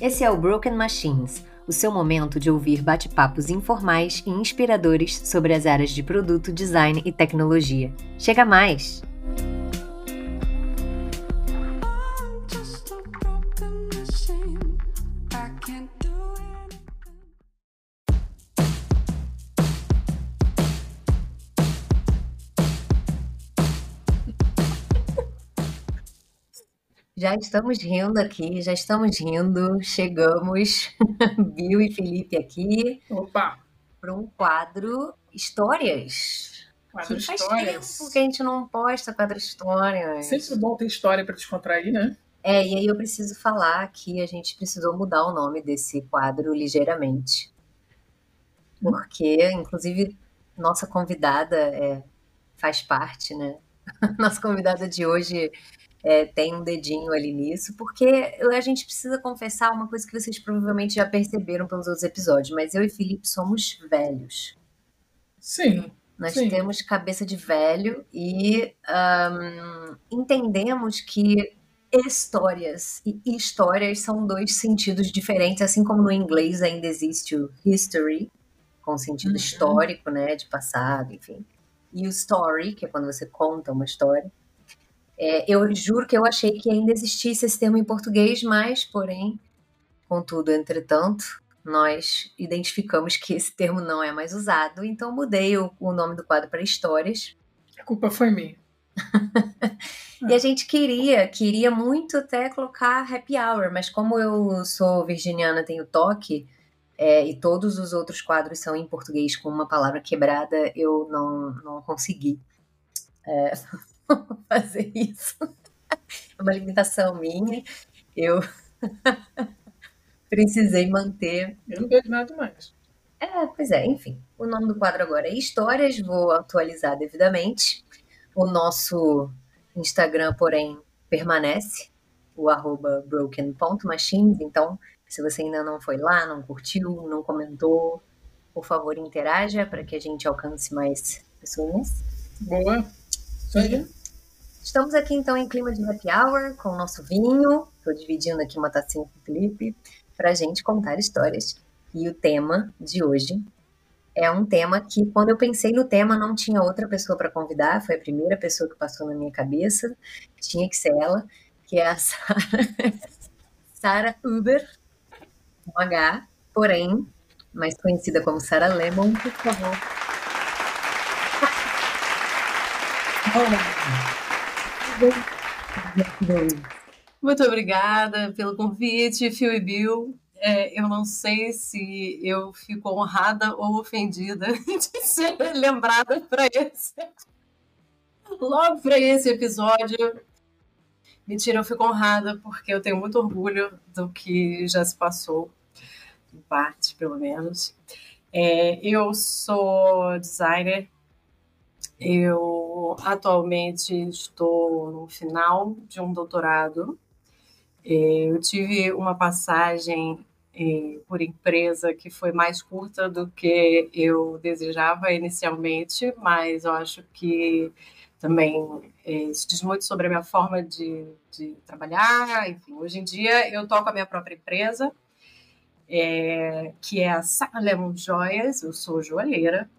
Esse é o Broken Machines, o seu momento de ouvir bate-papos informais e inspiradores sobre as áreas de produto, design e tecnologia. Chega mais! Já estamos rindo aqui, já estamos rindo. Chegamos, Bill e Felipe aqui. Opa! Para um quadro Histórias. Quadro que faz Histórias. tempo que a gente não posta quadro Histórias. Sempre bom ter história para descontrair, né? É, e aí eu preciso falar que a gente precisou mudar o nome desse quadro ligeiramente. Porque, inclusive, nossa convidada é, faz parte, né? Nossa convidada de hoje é, tem um dedinho ali nisso, porque a gente precisa confessar uma coisa que vocês provavelmente já perceberam pelos outros episódios, mas eu e Felipe somos velhos. Sim. Nós Sim. temos cabeça de velho e ahn, entendemos que histórias e histórias são dois sentidos diferentes, assim como no inglês ainda existe o history, com sentido Uhum. histórico, né, de passado, enfim. E o story, que é quando você conta uma história. É, eu juro que eu achei que ainda existisse esse termo em português, mas, porém, contudo, entretanto, nós identificamos que esse termo não é mais usado, então mudei o, o nome do quadro para Histórias. A culpa foi minha. E a gente queria, queria muito até colocar happy hour, mas como eu sou virginiana, tenho toque, é, e todos os outros quadros são em português com uma palavra quebrada, eu não, não consegui é, fazer isso. É uma limitação minha. Eu precisei manter Eu não vejo nada mais. É, pois é, enfim. O nome do quadro agora é Histórias, vou atualizar devidamente. O nosso Instagram, porém, permanece, o arroba broken.machines. Então, se você ainda não foi lá, não curtiu, não comentou, por favor, interaja para que a gente alcance mais pessoas. Boa. Isso aí. Estamos aqui então em clima de happy hour com o nosso vinho. Estou dividindo aqui uma tacinha com o Felipe para a gente contar histórias. E o tema de hoje é um tema que, quando eu pensei no tema, não tinha outra pessoa para convidar. Foi a primeira pessoa que passou na minha cabeça. Tinha que ser ela, que é a Sara Uber, com H, porém, mais conhecida como Sara Lemon, por favor. Muito obrigada pelo convite, Phil e Bill. É, eu não sei se eu fico honrada ou ofendida de ser lembrada para esse. Logo para esse episódio. Mentira, eu fico honrada porque eu tenho muito orgulho do que já se passou, em parte, pelo menos. É, eu sou designer, eu atualmente estou no final de um doutorado. É, Eu tive uma passagem eh, por empresa que foi mais curta do que eu desejava inicialmente, mas eu acho que também eh, isso diz muito sobre a minha forma de, de trabalhar. Enfim, hoje em dia eu toco a minha própria empresa, eh, que é a Sarah Lemon Joias. Eu sou joalheira.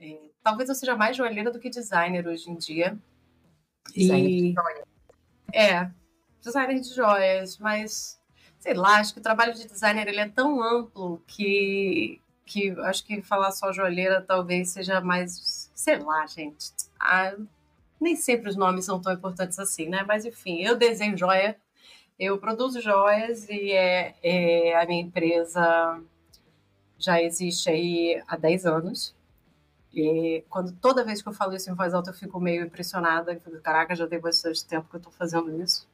Eh, talvez eu seja mais joalheira do que designer hoje em dia. Designer E- de história. é, designer de joias, mas sei lá, acho que o trabalho de designer ele é tão amplo que, que acho que falar só joalheira talvez seja mais, sei lá, gente. Ah, nem sempre os nomes são tão importantes assim, né? Mas enfim, eu desenho joia, eu produzo joias e é, é, a minha empresa já existe aí há 10 anos. E quando toda vez que eu falo isso em voz alta, eu fico meio impressionada. Caraca, já tem bastante tempo que eu estou fazendo isso.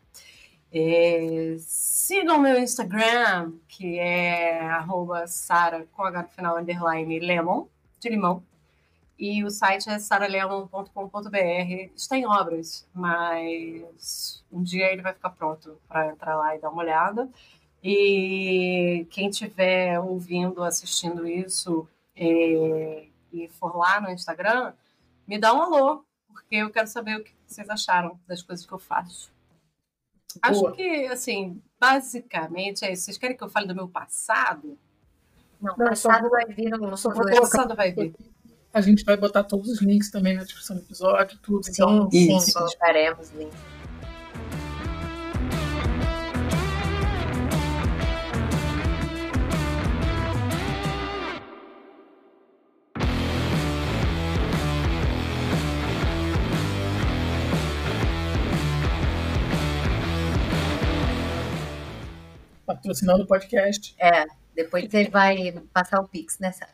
É, sigam meu Instagram, que é arroba Sara, com H no final, underline, lemon, de limão. E o site é saralemon.com.br. Está em obras, mas um dia ele vai ficar pronto para entrar lá e dar uma olhada. E quem estiver ouvindo, assistindo isso é, e for lá no Instagram, me dá um alô, porque eu quero saber o que vocês acharam das coisas que eu faço. Acho Boa. que, assim, basicamente é isso. Vocês querem que eu fale do meu passado? Não, Não, só passado vou- vai vir um só no vou O colocar- passado vai vir. A gente vai botar todos os links também na descrição do episódio, tudo. Sim, então, sim, Isso. colocaremos link. Patrocinando o podcast. É, depois você vai passar o Pix né, nessa.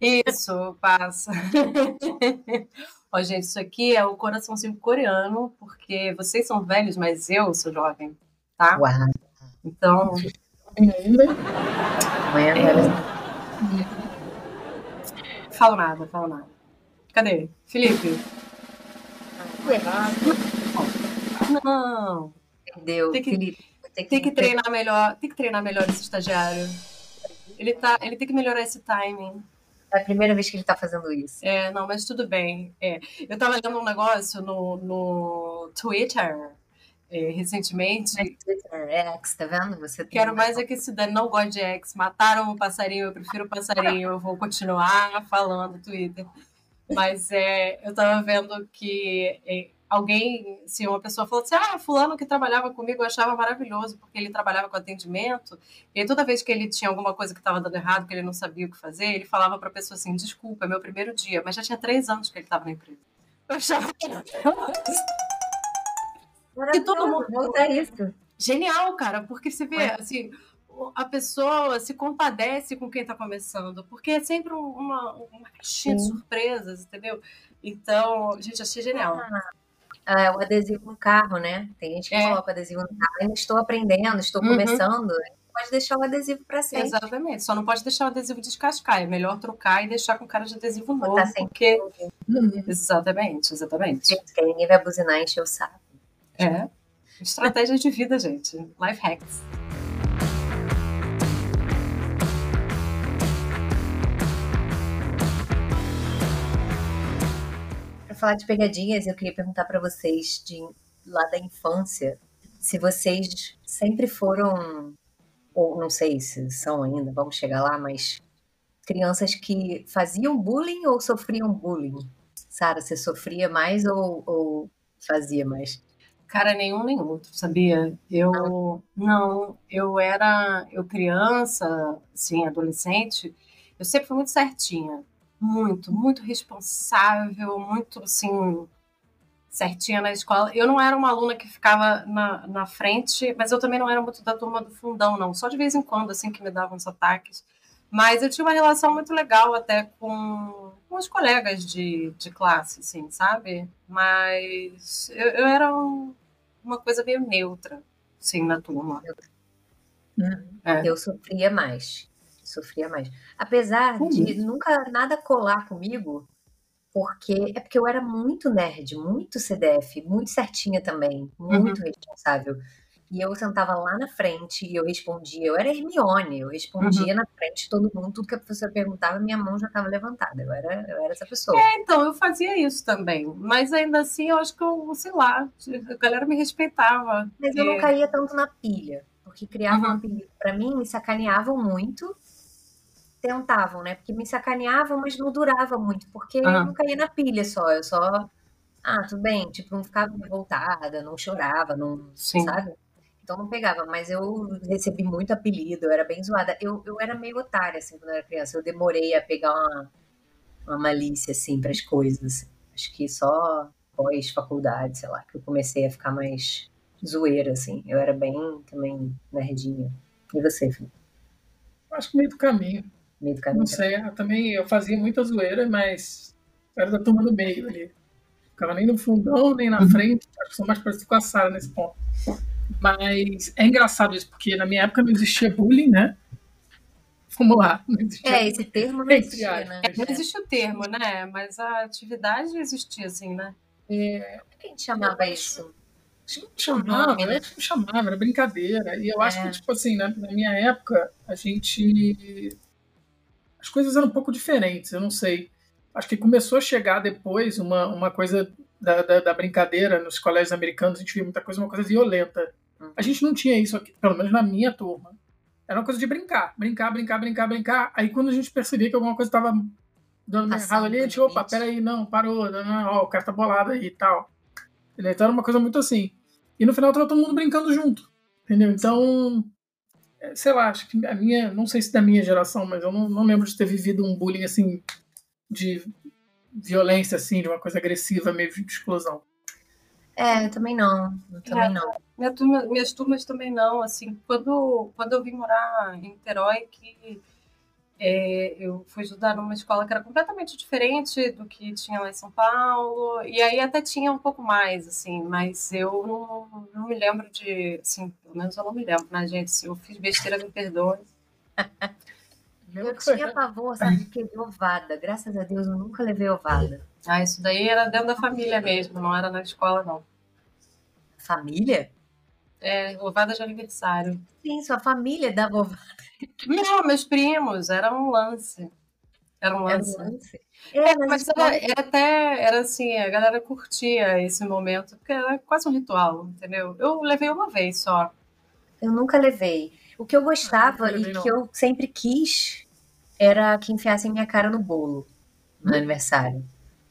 Isso, passa. Ó, gente, isso aqui é o coraçãozinho coreano, porque vocês são velhos, mas eu sou jovem, tá? Uau, Então, ainda. amanhã vai falo nada, falo nada. Cadê? Felipe? Não. Perdeu, Tem que- Felipe. Tem Tem que treinar melhor, tem que treinar melhor esse estagiário. Ele, tá, ele tem que melhorar esse timing. É a primeira vez que ele tá fazendo isso. É, não, mas tudo bem. É, eu tava lendo um negócio no, no Twitter é, recentemente. Twitter, X, tá vendo? Você Quero mais é que se não gosto de ex. Mataram o passarinho, eu prefiro o passarinho, eu vou continuar falando Twitter. Mas é, eu tava vendo que é, alguém, se uma pessoa falou assim, ah, fulano que trabalhava comigo eu achava maravilhoso, porque ele trabalhava com atendimento, e aí toda vez que ele tinha alguma coisa que estava dando errado, que ele não sabia o que fazer, ele falava pra pessoa assim, desculpa, é meu primeiro dia, mas já tinha três anos que ele estava na empresa. Eu achava Maravilhoso, todo mundo- Volta a isso. Genial, cara, porque você vê, É. assim, a pessoa se compadece com quem tá começando, porque é sempre um- uma, uma caixinha de surpresas, entendeu? Então, gente, achei genial. Ah, o adesivo no carro, né? Tem gente que É. coloca adesivo no carro. Ainda estou aprendendo, estou Uhum. começando. Pode deixar o adesivo para sempre. Exatamente, só não pode deixar o adesivo descascar, é melhor trocar e deixar com cara de adesivo novo, sempre. porque... Hum, Exatamente, exatamente. Gente, que ninguém vai buzinar e encher o saco. É, estratégia de vida, gente, life hacks. Falar de pegadinhas, eu queria perguntar para vocês de lá da infância, se vocês sempre foram, ou não sei se são ainda, vamos chegar lá, mas crianças que faziam bullying ou sofriam bullying? Sara, você sofria mais ou, ou fazia mais? Cara, nenhum nem outro, sabia? Eu não, eu era, eu criança, assim, adolescente, eu sempre fui muito certinha, muito, muito responsável, muito assim certinha na escola. Eu não era uma aluna que ficava na, na frente, mas eu também não era muito da turma do fundão, não. Só de vez em quando, assim, que me davam uns ataques. Mas eu tinha uma relação muito legal até com, com os colegas de, de classe, assim, sabe? Mas eu, eu era um- uma coisa meio neutra, assim, na turma. É. Eu sofria mais. Sofria mais. Apesar de nunca nada colar comigo, porque é porque eu era muito nerd, muito CDF, muito certinha também, muito responsável. E eu sentava lá na frente e eu respondia. Eu era Hermione, eu respondia na frente de todo mundo, tudo que a professora perguntava, minha mão já estava levantada. Eu era, eu era essa pessoa. Então, eu fazia isso também. Mas ainda assim, eu acho que eu, sei lá, a galera me respeitava. Mas eu não É. caía tanto na pilha, porque criavam Uhum. um apelido pra mim, me sacaneavam muito. Tentavam, né? Porque me sacaneavam, mas não durava muito, porque eu não caía na pilha só. Eu só. Ah, tudo bem. Tipo, não ficava revoltada, não chorava, não. Sim. Sabe? Então não pegava, mas eu recebi muito apelido, eu era bem zoada. Eu, eu era meio otária, assim, quando eu era criança. Eu demorei a pegar uma, uma malícia, assim, pras coisas. Acho que só pós-faculdade, sei lá, que eu comecei a ficar mais zoeira, assim. Eu era bem também nerdinha. E você, Felipe? acho que meio do caminho. Meio do caminho. Não sei, eu também eu fazia muita zoeira, mas era da turma do meio ali. Ficava nem no fundão, nem na frente. Acho que sou mais parecido com a Sara nesse ponto. Mas é engraçado isso, porque na minha época não existia bullying, né? Vamos lá. Não existia É, esse termo não existia, né? Não existe o termo, né? Mas a atividade existia, assim, né? É, Como que a gente chamava isso? Acho que não chamava, acho não chamava, era brincadeira. E eu acho É. que, tipo assim, né, na minha época, a gente. As coisas eram um pouco diferentes, eu não sei. Acho que começou a chegar depois uma, uma coisa da, da, da brincadeira nos colégios americanos, a gente via muita coisa, uma coisa violenta. A gente não tinha isso aqui, pelo menos na minha turma. Era uma coisa de brincar, brincar, brincar, brincar, brincar. Aí quando a gente percebia que alguma coisa estava dando errado ali, a gente, opa, peraí, não, parou, não, ó, o cara tá bolado aí e tal. Então era uma coisa muito assim. E no final tava todo mundo brincando junto. Entendeu? Então, sei lá, acho que a minha, não sei se da minha geração, mas eu não, não lembro de ter vivido um bullying assim de violência, assim, de uma coisa agressiva, meio de explosão. É, também não. também é, não. Minha turma, minhas turmas também não. Assim, quando, quando eu vim morar em Niterói, que é, eu fui estudar numa escola que era completamente diferente do que tinha lá em São Paulo, e aí até tinha um pouco mais, assim, mas eu não, não me lembro de, assim, pelo menos eu não me lembro, né, gente? Se eu fiz besteira, me perdoe. eu tinha pavor, sabe, de que ovada. Graças a Deus eu nunca levei ovada. Ah, isso daí era dentro da família mesmo, não era na escola, não. Família? É, ovada de aniversário. Sim, sua família dava ovada. Não, meus primos, era um lance. Era um lance. Era um lance. É, é mas era, era, até, era assim, a galera curtia esse momento, porque era quase um ritual, entendeu? Eu levei uma vez só. Eu nunca levei. O que eu gostava eu e não. que eu sempre quis era que enfiassem minha cara no bolo no hum. aniversário.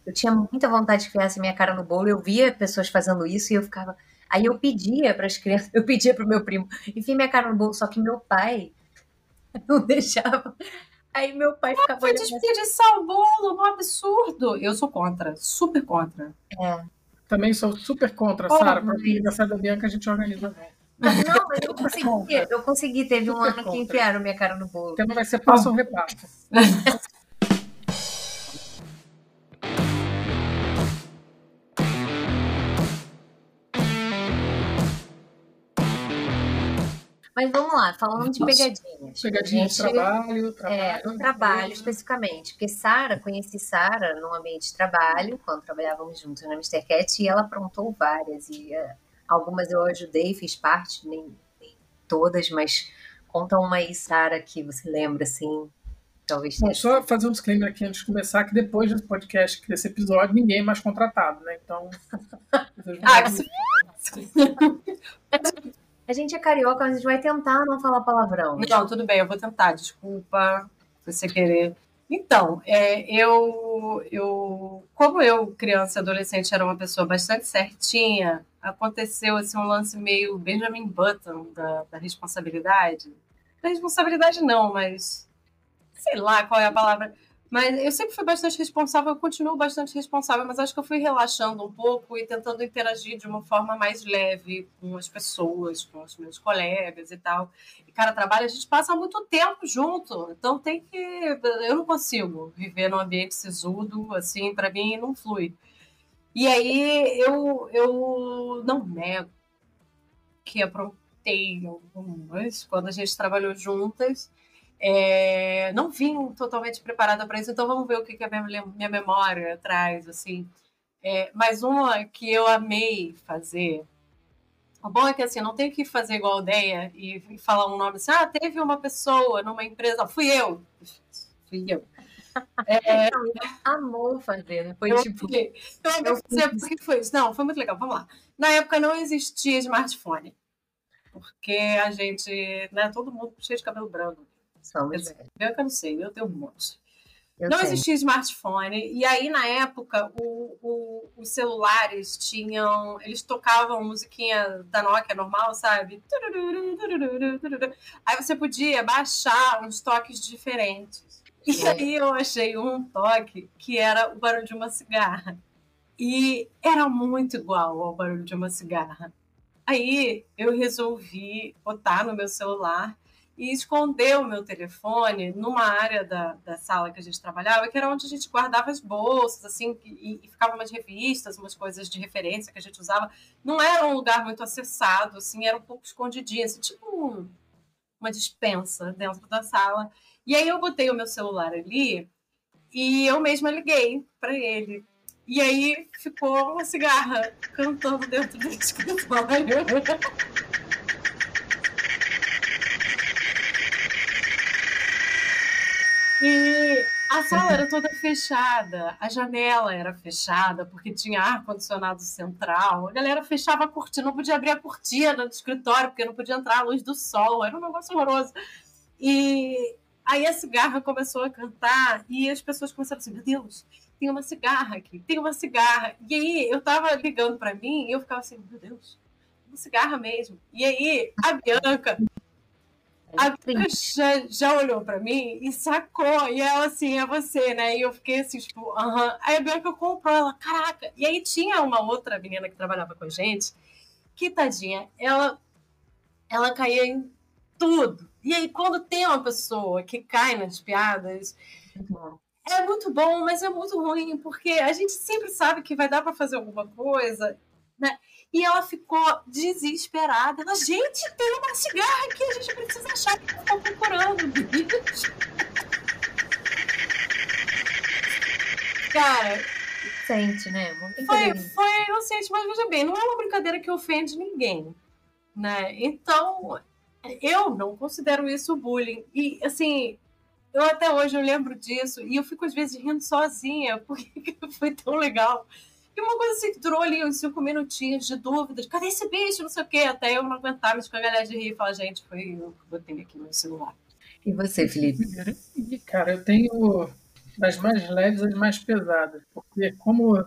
Eu tinha muita vontade de enfiassem minha cara no bolo, eu via pessoas fazendo isso e eu ficava, Aí eu pedia para as crianças, eu pedia para o meu primo, enfim, minha cara no bolo, só que meu pai não deixava. Aí meu pai ficava. Foi desperdiçar o bolo, um absurdo. Eu sou contra, super contra. É. Também sou super contra, oh, Sara. Para o aniversário da Bianca a gente organiza. Não, mas eu consegui. Eu consegui. Teve um ano que enfiaram minha cara no bolo. Então vai ser passo ou repasso. Mas vamos lá, falando de pegadinhas. Pegadinhas de trabalho, trabalho. É, trabalho especificamente. Porque Sara, conheci Sara no ambiente de trabalho, quando trabalhávamos juntos na Mr. Cat, e ela aprontou várias. E uh, algumas eu ajudei, fiz parte, nem, nem todas, mas conta uma aí, Sara, que você lembra, assim, talvez Bom, só fazer um disclaimer aqui antes de começar, que depois desse podcast, desse episódio, ninguém é mais contratado, né? Então. ah, isso... A gente é carioca, mas a gente vai tentar não falar palavrão. Não, tudo bem, eu vou tentar, desculpa se você querer. Então, é, eu, eu, como eu, criança e adolescente, era uma pessoa bastante certinha, aconteceu assim, um lance meio Benjamin Button da, da responsabilidade. Da responsabilidade não, mas sei lá qual é a palavra. Mas eu sempre fui bastante responsável, eu continuo bastante responsável, mas acho que eu fui relaxando um pouco e tentando interagir de uma forma mais leve com as pessoas, com os meus colegas e tal. E, cara, trabalho, a gente passa muito tempo junto, então tem que. Eu não consigo viver num ambiente sisudo, assim, para mim não flui. E aí eu, eu não nego que aprontei algumas quando a gente trabalhou juntas é, não vim totalmente preparada para isso, então vamos ver o que, que a minha, minha memória traz, assim. É, mas uma que eu amei fazer. O bom é que assim, não tenho que fazer igual a Deia e falar um nome assim, ah, teve uma pessoa numa empresa, fui eu. Fui eu. É, amou fazer, né? Foi eu, tipo. Eu, eu fazer porque foi isso. Não, foi muito legal. Vamos lá. Na época não existia smartphone. Porque a gente, né, todo mundo cheio de cabelo branco. Somos eu, eu, eu não sei, eu tenho um monte. Eu não existia smartphone, e aí na época o, o, os celulares tinham. Eles tocavam musiquinha da Nokia normal, sabe? Aí você podia baixar uns toques diferentes. E é. aí eu achei um toque que era o barulho de uma cigarra. E era muito igual ao barulho de uma cigarra. Aí eu resolvi botar no meu celular e escondeu o meu telefone numa área da, da sala que a gente trabalhava, que era onde a gente guardava as bolsas, assim, e, e ficavam umas revistas, umas coisas de referência que a gente usava. Não era um lugar muito acessado, assim, era um pouco escondidinho, assim, tipo um, uma dispensa dentro da sala. E aí eu botei o meu celular ali e eu mesma liguei para ele. E aí ficou uma cigarra cantando dentro do escritório. E A sala era toda fechada, a janela era fechada, porque tinha ar-condicionado central. A galera fechava a cortina, não podia abrir a cortina do escritório, porque não podia entrar a luz do sol. Era um negócio horroroso. E aí a cigarra começou a cantar e as pessoas começaram a dizer: Meu Deus, tem uma cigarra aqui, tem uma cigarra. E aí eu tava ligando para mim e eu ficava assim: Meu Deus, uma cigarra mesmo. E aí a Bianca a Bianca já, já olhou para mim e sacou. E ela assim, é você, né? E eu fiquei assim, tipo, aham. Uh -huh. Aí a Bianca comprou, ela, caraca. E aí tinha uma outra menina que trabalhava com a gente, que tadinha, ela, ela caía em tudo. E aí, quando tem uma pessoa que cai nas piadas, é muito bom, mas é muito ruim, porque a gente sempre sabe que vai dar para fazer alguma coisa? E ela ficou desesperada. Ela, gente, tem uma cigarra aqui, a gente precisa achar que estão procurando. Cara. Sente, né? Foi, foi inocente, mas veja bem, não é uma brincadeira que ofende ninguém. Né? Então, eu não considero isso bullying. E, assim, eu até hoje eu lembro disso e eu fico às vezes rindo sozinha, porque foi tão legal. E uma coisa assim que durou ali uns cinco minutinhos de dúvidas, cadê esse bicho? Não sei o quê. Até eu não aguentava me escangalhar de rir e falar, gente, foi eu que botei aqui no celular. E você, Felipe? E, cara, eu tenho das mais leves às mais pesadas. Porque como.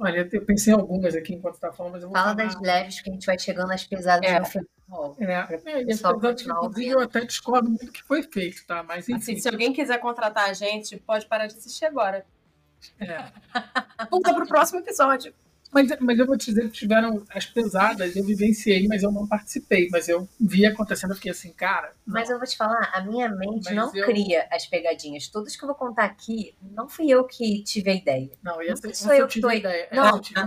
Olha, eu pensei em algumas aqui enquanto está falando, mas eu vou Fala falar... das leves que a gente vai chegando nas pesadas É. no final. É, é, e inclusive, eu até discordo muito do que foi feito, tá? Mas enfim. Assim, se alguém quiser contratar a gente, pode parar de assistir agora. É. Pula pro próximo episódio. Mas, mas eu vou te dizer que tiveram as pesadas, eu vivenciei, mas eu não participei. Mas eu vi acontecendo, eu fiquei assim, cara. não. Mas eu vou te falar, a minha mente Mas não eu- cria as pegadinhas. Todas que eu vou contar aqui, não fui eu que tive a ideia. Não, e essa, Nunca essa sou eu eu que tive tô- ideia. Não, Essa eu tive-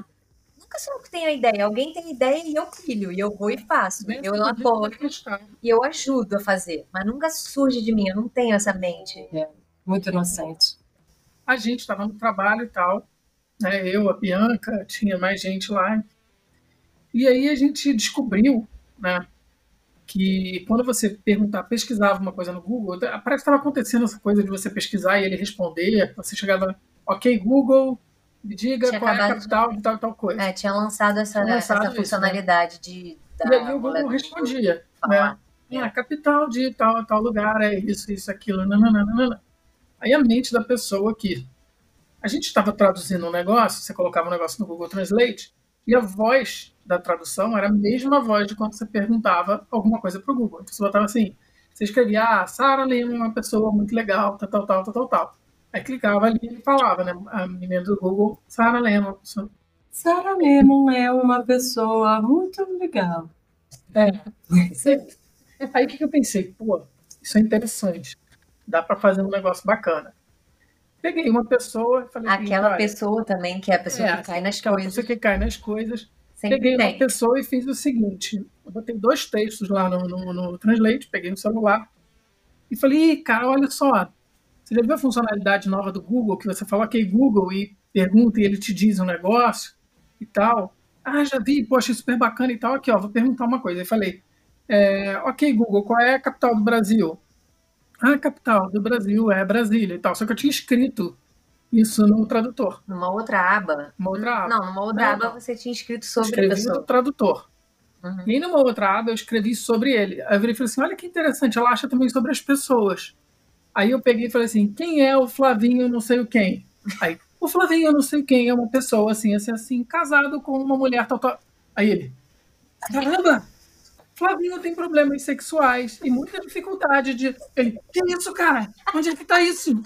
Nunca sou eu que tenho a ideia. Alguém tem ideia e eu pilho. E eu vou e faço. Eu eu não acreditar. E eu ajudo a fazer. Mas nunca surge de mim. Eu não tenho essa mente. Muito inocente. A gente estava no trabalho e tal, né? Eu, a Bianca, tinha mais gente lá. E aí a gente descobriu, né? Que quando você perguntar, pesquisava uma coisa no Google, parece que estava acontecendo essa coisa de você pesquisar e ele responder. Você chegava, ok, Google, me diga Tinha qual é a acabado de- capital de tal e tal coisa. É, tinha lançado essa, Tinha lançado essa isso, né? funcionalidade de. E Da aí o Google respondia, falar. né? Ah, capital de tal, tal lugar, é isso, isso, aquilo, nananana. Aí a mente da pessoa aqui. A gente estava traduzindo um negócio, você colocava um negócio no Google Translate, e a voz da tradução era a mesma voz de quando você perguntava alguma coisa para o Google. Então você botava assim, você escrevia, ah, Sarah Lima é uma pessoa muito legal, tal, tal, tal, tal, tal, tal. Aí clicava ali e falava, né? A menina do Google, uma pessoa Sarah Lemon é uma pessoa muito legal. Aí o que eu pensei? Pô, isso é interessante. Dá para fazer um negócio bacana. Peguei uma pessoa falei assim, Aquela olha, pessoa também, que é a pessoa É, que cai nas aquela coisas. pessoa que cai nas coisas. Sempre Peguei uma tem. pessoa e fiz o seguinte: eu botei dois textos lá no, no, no Translate, peguei no celular e falei, Ih, cara, olha só. Você já viu a funcionalidade nova do Google que você fala, ok, Google, e pergunta e ele te diz um negócio e tal? Ah, já vi, poxa, super bacana e tal. Aqui, ó, vou perguntar uma coisa. Aí falei, é, ok, Google, qual é a capital do Brasil? Ah, a capital do Brasil é Brasília e tal. Só que eu tinha escrito isso no tradutor, Numa outra aba. uma outra aba. Não, numa outra aba não. você tinha escrito sobre a escrevi no pessoa. tradutor. Uhum. E numa outra aba, eu escrevi sobre ele. Aí eu virei e falei assim: olha que interessante, ela acha também sobre as pessoas. Aí eu peguei e falei assim: quem é o Flavinho não sei o quem? Aí, o Flavinho não sei quem é uma pessoa assim, assim, assim, casado com uma mulher tal, tal. Aí ele: caramba! Flavinho tem problemas sexuais e muita dificuldade de. Ele, que isso, cara? Onde é que tá isso?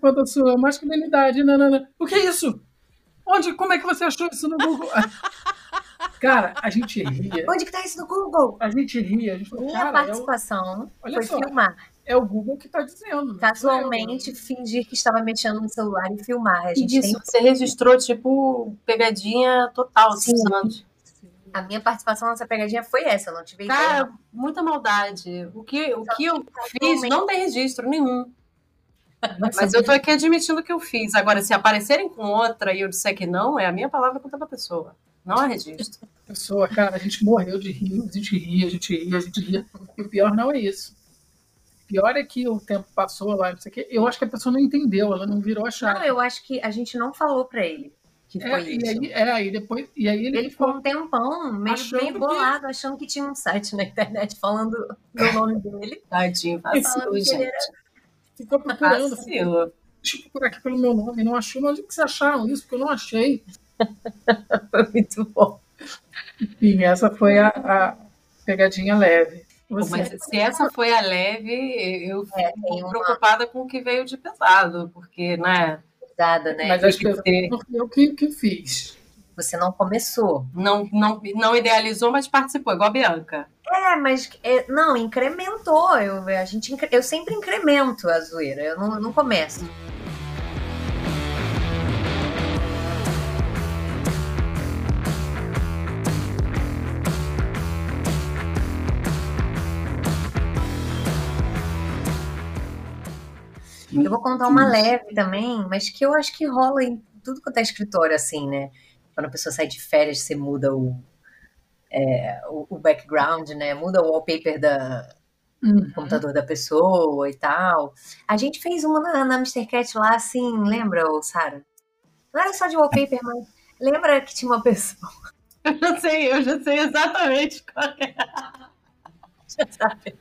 Quanto a sua masculinidade, nanana. O que é isso? Onde, como é que você achou isso no Google? Cara, a gente ria. Onde que tá isso no Google? A gente ria. A gente falou, Minha cara, é o, participação foi só. filmar. é o Google que tá dizendo. não Casualmente, fingir que estava mexendo no celular e filmar. A E gente disso tem... você registrou, tipo, pegadinha total, Sim. Santos. A minha participação nessa pegadinha foi essa. Eu não tive ideia. Cara, muita maldade. O que, o que eu fiz não tem registro nenhum. Mas eu tô aqui admitindo que eu fiz. Agora, se aparecerem com outra e eu disser que não, é a minha palavra contra a pessoa. Não há registro. pessoa, cara, a gente morreu de rir, a gente ria, a gente ria, a gente ria. E o pior não é isso. pior é que o tempo passou lá, não sei o quê. Eu acho que a pessoa não entendeu, ela não virou a chave. Não, eu acho que a gente não falou pra ele que é, foi e isso. aí, é, aí depois. E aí ele, Ele ficou um tempão meio, meio que- bolado, achando que tinha um site na internet falando do nome dele. Tadinho, vacilo, que gente. era ficou procurando. Vacilo. Deixa eu procurar aqui pelo meu nome. Não achou. Mas onde que vocês acharam isso? Porque eu não achei. Foi muito bom. Enfim, essa foi a, a pegadinha leve. Você, Mas se essa foi a leve, eu fico É, uma- preocupada com o que veio de pesado, porque, né, Né? mas acho que fui eu que, que fiz. Você não começou. não, não, não idealizou, mas participou, igual a Bianca. É, mas é, não, incrementou. Eu, a gente, eu sempre incremento a zoeira. Eu não, não começo. Eu vou contar uma leve também, mas que eu acho que rola em tudo quanto é escritório, assim, né? Quando a pessoa sai de férias, você muda o, é, o, o background, né? Muda o wallpaper da, do computador da pessoa e tal. A gente fez uma na, na Mr. Cat lá, assim, lembra, Sara? Não era só de wallpaper, mas lembra que tinha uma pessoa, Eu já sei, eu já sei exatamente qual é. sabe?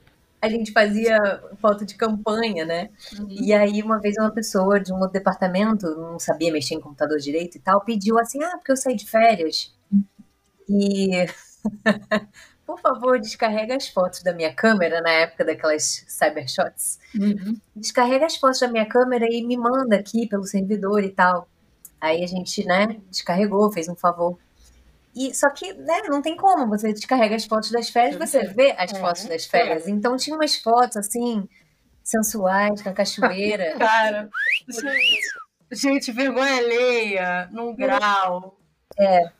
A gente fazia foto de campanha, né? E aí, uma vez, uma pessoa de um outro departamento, não sabia mexer em computador direito e tal, pediu assim: ah, porque eu saí de férias. E. Por favor, descarrega as fotos da minha câmera, na época daquelas cybershots. Uhum. Descarrega as fotos da minha câmera e me manda aqui pelo servidor e tal. Aí a gente, né, descarregou, fez um favor. E, só que, né, não tem como, você descarrega as fotos das férias, você vê as É, fotos das férias. Então tinha umas fotos, assim, sensuais, com a cachoeira. Cara, gente, vergonha alheia, num grau.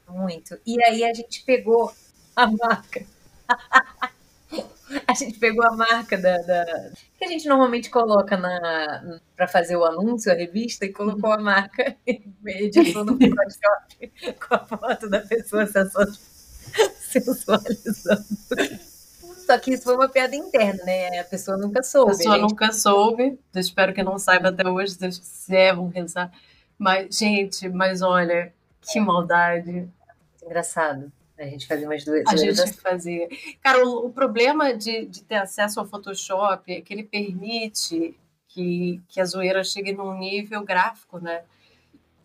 Muito. E aí a gente pegou a marca. a gente pegou a marca da, da- que a gente normalmente coloca na para fazer o anúncio, a revista, e colocou a marca editou no Photoshop com a foto da pessoa sensual- sensualizando. Só que isso foi uma piada interna, né? A pessoa nunca A soube. pessoa a gente nunca soube. Eu espero que não saiba até hoje. Se quiser, vão rezar. Mas, gente, mas olha, que maldade. Engraçado. A gente fazia umas duas. A gente fazia. Cara, o, o problema de, de ter acesso ao Photoshop é que ele permite que, que a zoeira chegue num nível gráfico, né?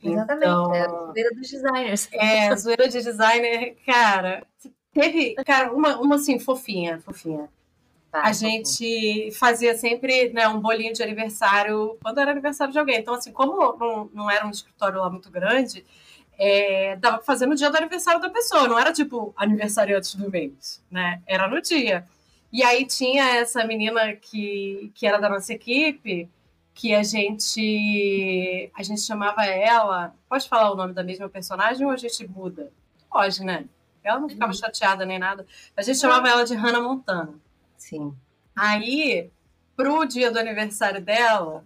Exatamente. Então, É a zoeira dos designers. é, a zoeira de designer, cara, teve, cara, uma, uma assim, fofinha, fofinha. Vai, A gente fazia sempre né, um bolinho de aniversário quando era aniversário de alguém. Então, assim, como não, não era um escritório lá muito grande, é, dava pra fazer no dia do aniversário da pessoa. Não era tipo aniversário antes do mês, né? Era no dia. E aí tinha essa menina que, que era da nossa equipe, que a gente a gente chamava ela. Pode falar o nome da mesma personagem ou a gente muda? Pode, né? Ela não ficava chateada nem nada. A gente chamava ela de Hannah Montana. Sim. Aí, pro dia do aniversário dela,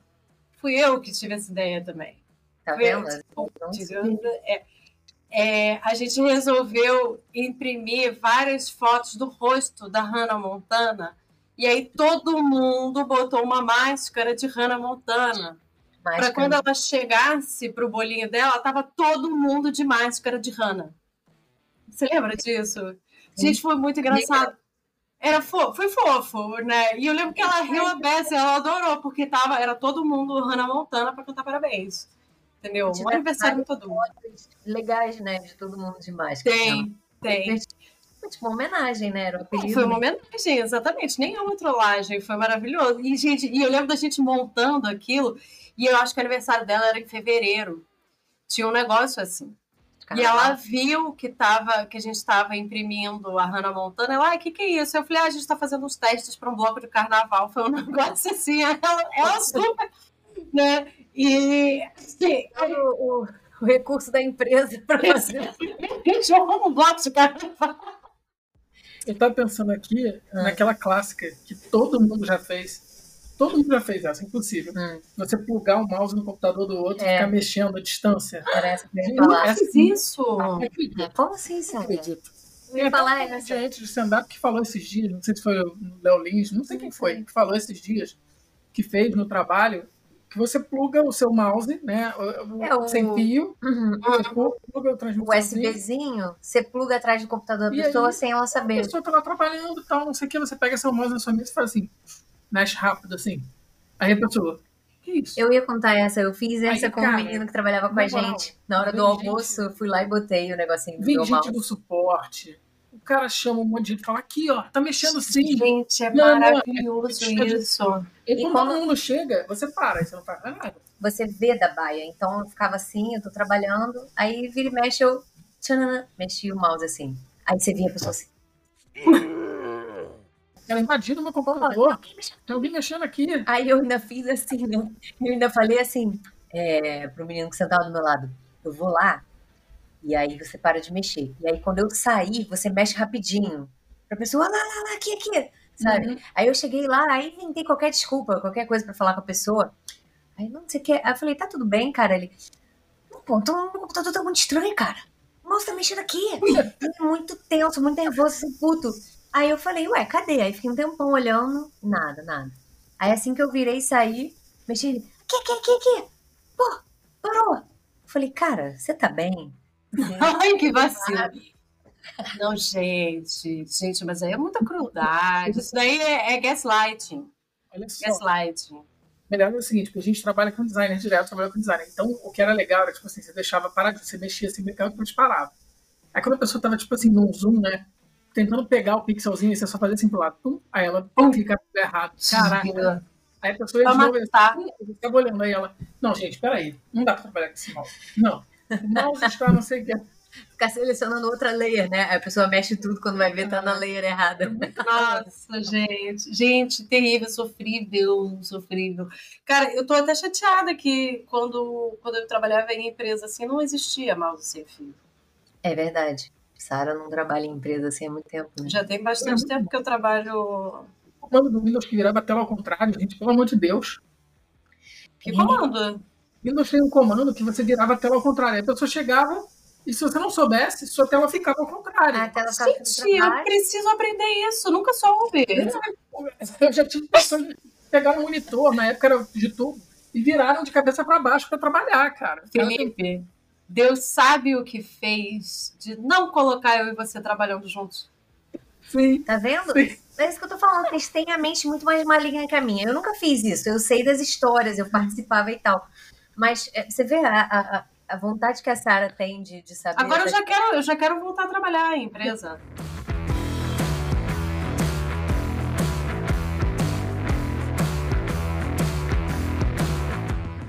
fui eu que tive essa ideia também. Tá vendo? Tirando- é, é, a gente resolveu imprimir várias fotos do rosto da Hannah Montana. E aí todo mundo botou uma máscara de Hannah Montana. Para quando ela chegasse pro bolinho dela, tava todo mundo de máscara de Hannah. Você lembra disso? Gente, foi muito engraçado. Era fo foi fofo, né? E eu lembro que ela riu a beça, ela adorou, porque tava, era todo mundo Hannah Montana para cantar parabéns. Entendeu? Um aniversário todo mundo. legais, né? De todo mundo de máscara. Tem, tem. Tipo uma homenagem, né? Era o apelido. Foi uma homenagem, exatamente. Nem é uma trollagem, foi maravilhoso. E, gente, e eu lembro da gente montando aquilo, e eu acho que o aniversário dela era em fevereiro. Tinha um negócio assim. E ela viu que, tava, que a gente estava imprimindo a Hannah Montana. Ela, ai, o que, que é isso? Eu falei, ah, a gente está fazendo uns testes para um bloco de carnaval. Foi um negócio assim. Ela, ela super. Né? E. Assim, O, o, o recurso da empresa para fazer. jogou um bloco de carnaval. Eu tava pensando aqui Ah. naquela clássica que todo mundo já fez. Todo mundo já fez essa, impossível. Hum, Você plugar o mouse no computador do outro e É. ficar mexendo à distância. parece que eu fiz isso. Acredito, Como assim, Sara? acredito. Me falar essa. gente de stand-up que falou esses dias, não sei se foi o Léo Lins, não sei quem foi, que falou esses dias, que fez no trabalho, que você pluga o seu mouse, né? É, o- Sem fio, Uhum. você pluga o. USBzinho, você pluga atrás do computador da pessoa aí, sem ela A saber. pessoa tá lá trabalhando e tal, não sei o que, você pega seu mouse na sua mesa e faz assim, mexe rápido assim. Aí a pessoa, que isso? Eu ia contar essa, eu fiz essa Aí, com cara, um menino que trabalhava com a moral, gente. Na hora do vem gente- almoço, eu fui lá e botei o negocinho do Vem meu gente mouse. do suporte, o cara chama um monte de gente e fala, aqui ó, tá mexendo sim. Gente, é Não, não, é- maravilhoso isso. E E quando todo mundo chega, você para, você não faz nada. Você vê da baia. Então eu ficava assim, eu tô trabalhando, aí vira e mexe, eu tchananã, mexi o mouse assim. Aí você via a pessoa assim. Ela invadiu meu "Pô, computador, tem alguém mexendo aqui. Aí eu ainda fiz assim, né? Eu ainda falei assim é, pro menino que sentava do meu lado: eu vou lá, e aí você para de mexer. E aí quando eu sair, você mexe rapidinho. Pra pessoa, lá, lá, lá, aqui, aqui, sabe? Uhum. Aí eu cheguei lá, aí inventei qualquer desculpa, qualquer coisa pra falar com a pessoa. Aí não sei o que. Aí eu falei: tá tudo bem, cara? Ele: não, pô, então o computador tá muito estranho, cara. O mouse tá mexendo aqui. Muito tenso, muito nervoso, assim, puto. Aí eu falei: ué, cadê? Aí fiquei um tempão olhando, nada, nada. Aí assim que eu virei e saí, mexi ele, aqui, aqui, aqui, aqui. Pô, parou. Eu falei, cara, você tá bem? Ai, que vacilo. Não, gente, gente, mas aí é muita crueldade. Isso daí é, é gaslighting. Olha só. Gaslighting. Melhor é o seguinte, porque a gente trabalha com designer direto, trabalha com designer. Então, o que era legal era, tipo assim, você deixava parar, você mexia assim, brincava e depois parava. Aí quando a pessoa tava, tipo assim, num zoom, né? Tentando pegar o pixelzinho, e você só fazia assim pro lado. Pum, aí ela pum, tudo errado. Caraca. Aí a pessoa ia de novo, ficava olhando aí ela. Não, gente, peraí. Não dá pra trabalhar com esse mouse. Não. Mouse está não sei o que. Ficar selecionando outra layer, né? A pessoa mexe tudo quando vai ver, tá na layer errada. Nossa, gente. Gente, terrível, sofrível, sofrível. Cara, eu tô até chateada que quando, quando eu trabalhava em empresa assim, não existia mouse sem fio. É verdade. Sara não trabalha em empresa assim há muito tempo, né? Já tem bastante tempo que eu trabalho. O comando do Windows que virava a tela ao contrário, gente, pelo amor de Deus. Que comando? Windows tem um comando que você virava a tela ao contrário. Aí a pessoa chegava e se você não soubesse, sua tela ficava ao contrário. A tela ficava Gente, eu preciso aprender isso. Nunca soube. Eu já tive pessoas que pegaram um monitor, na época era de tubo, e viraram de cabeça para baixo para trabalhar, cara. Felipe, Deus sabe o que fez de não colocar eu e você trabalhando juntos. Sim, Tá vendo? sim. É isso que eu tô falando. Vocês têm a mente muito mais maligna que a minha. Eu nunca fiz isso. Eu sei das histórias, eu participava e tal. Mas é, você vê a, a, a vontade que a Sara tem de, de saber. Agora eu já quero, eu já quero voltar a trabalhar em empresa.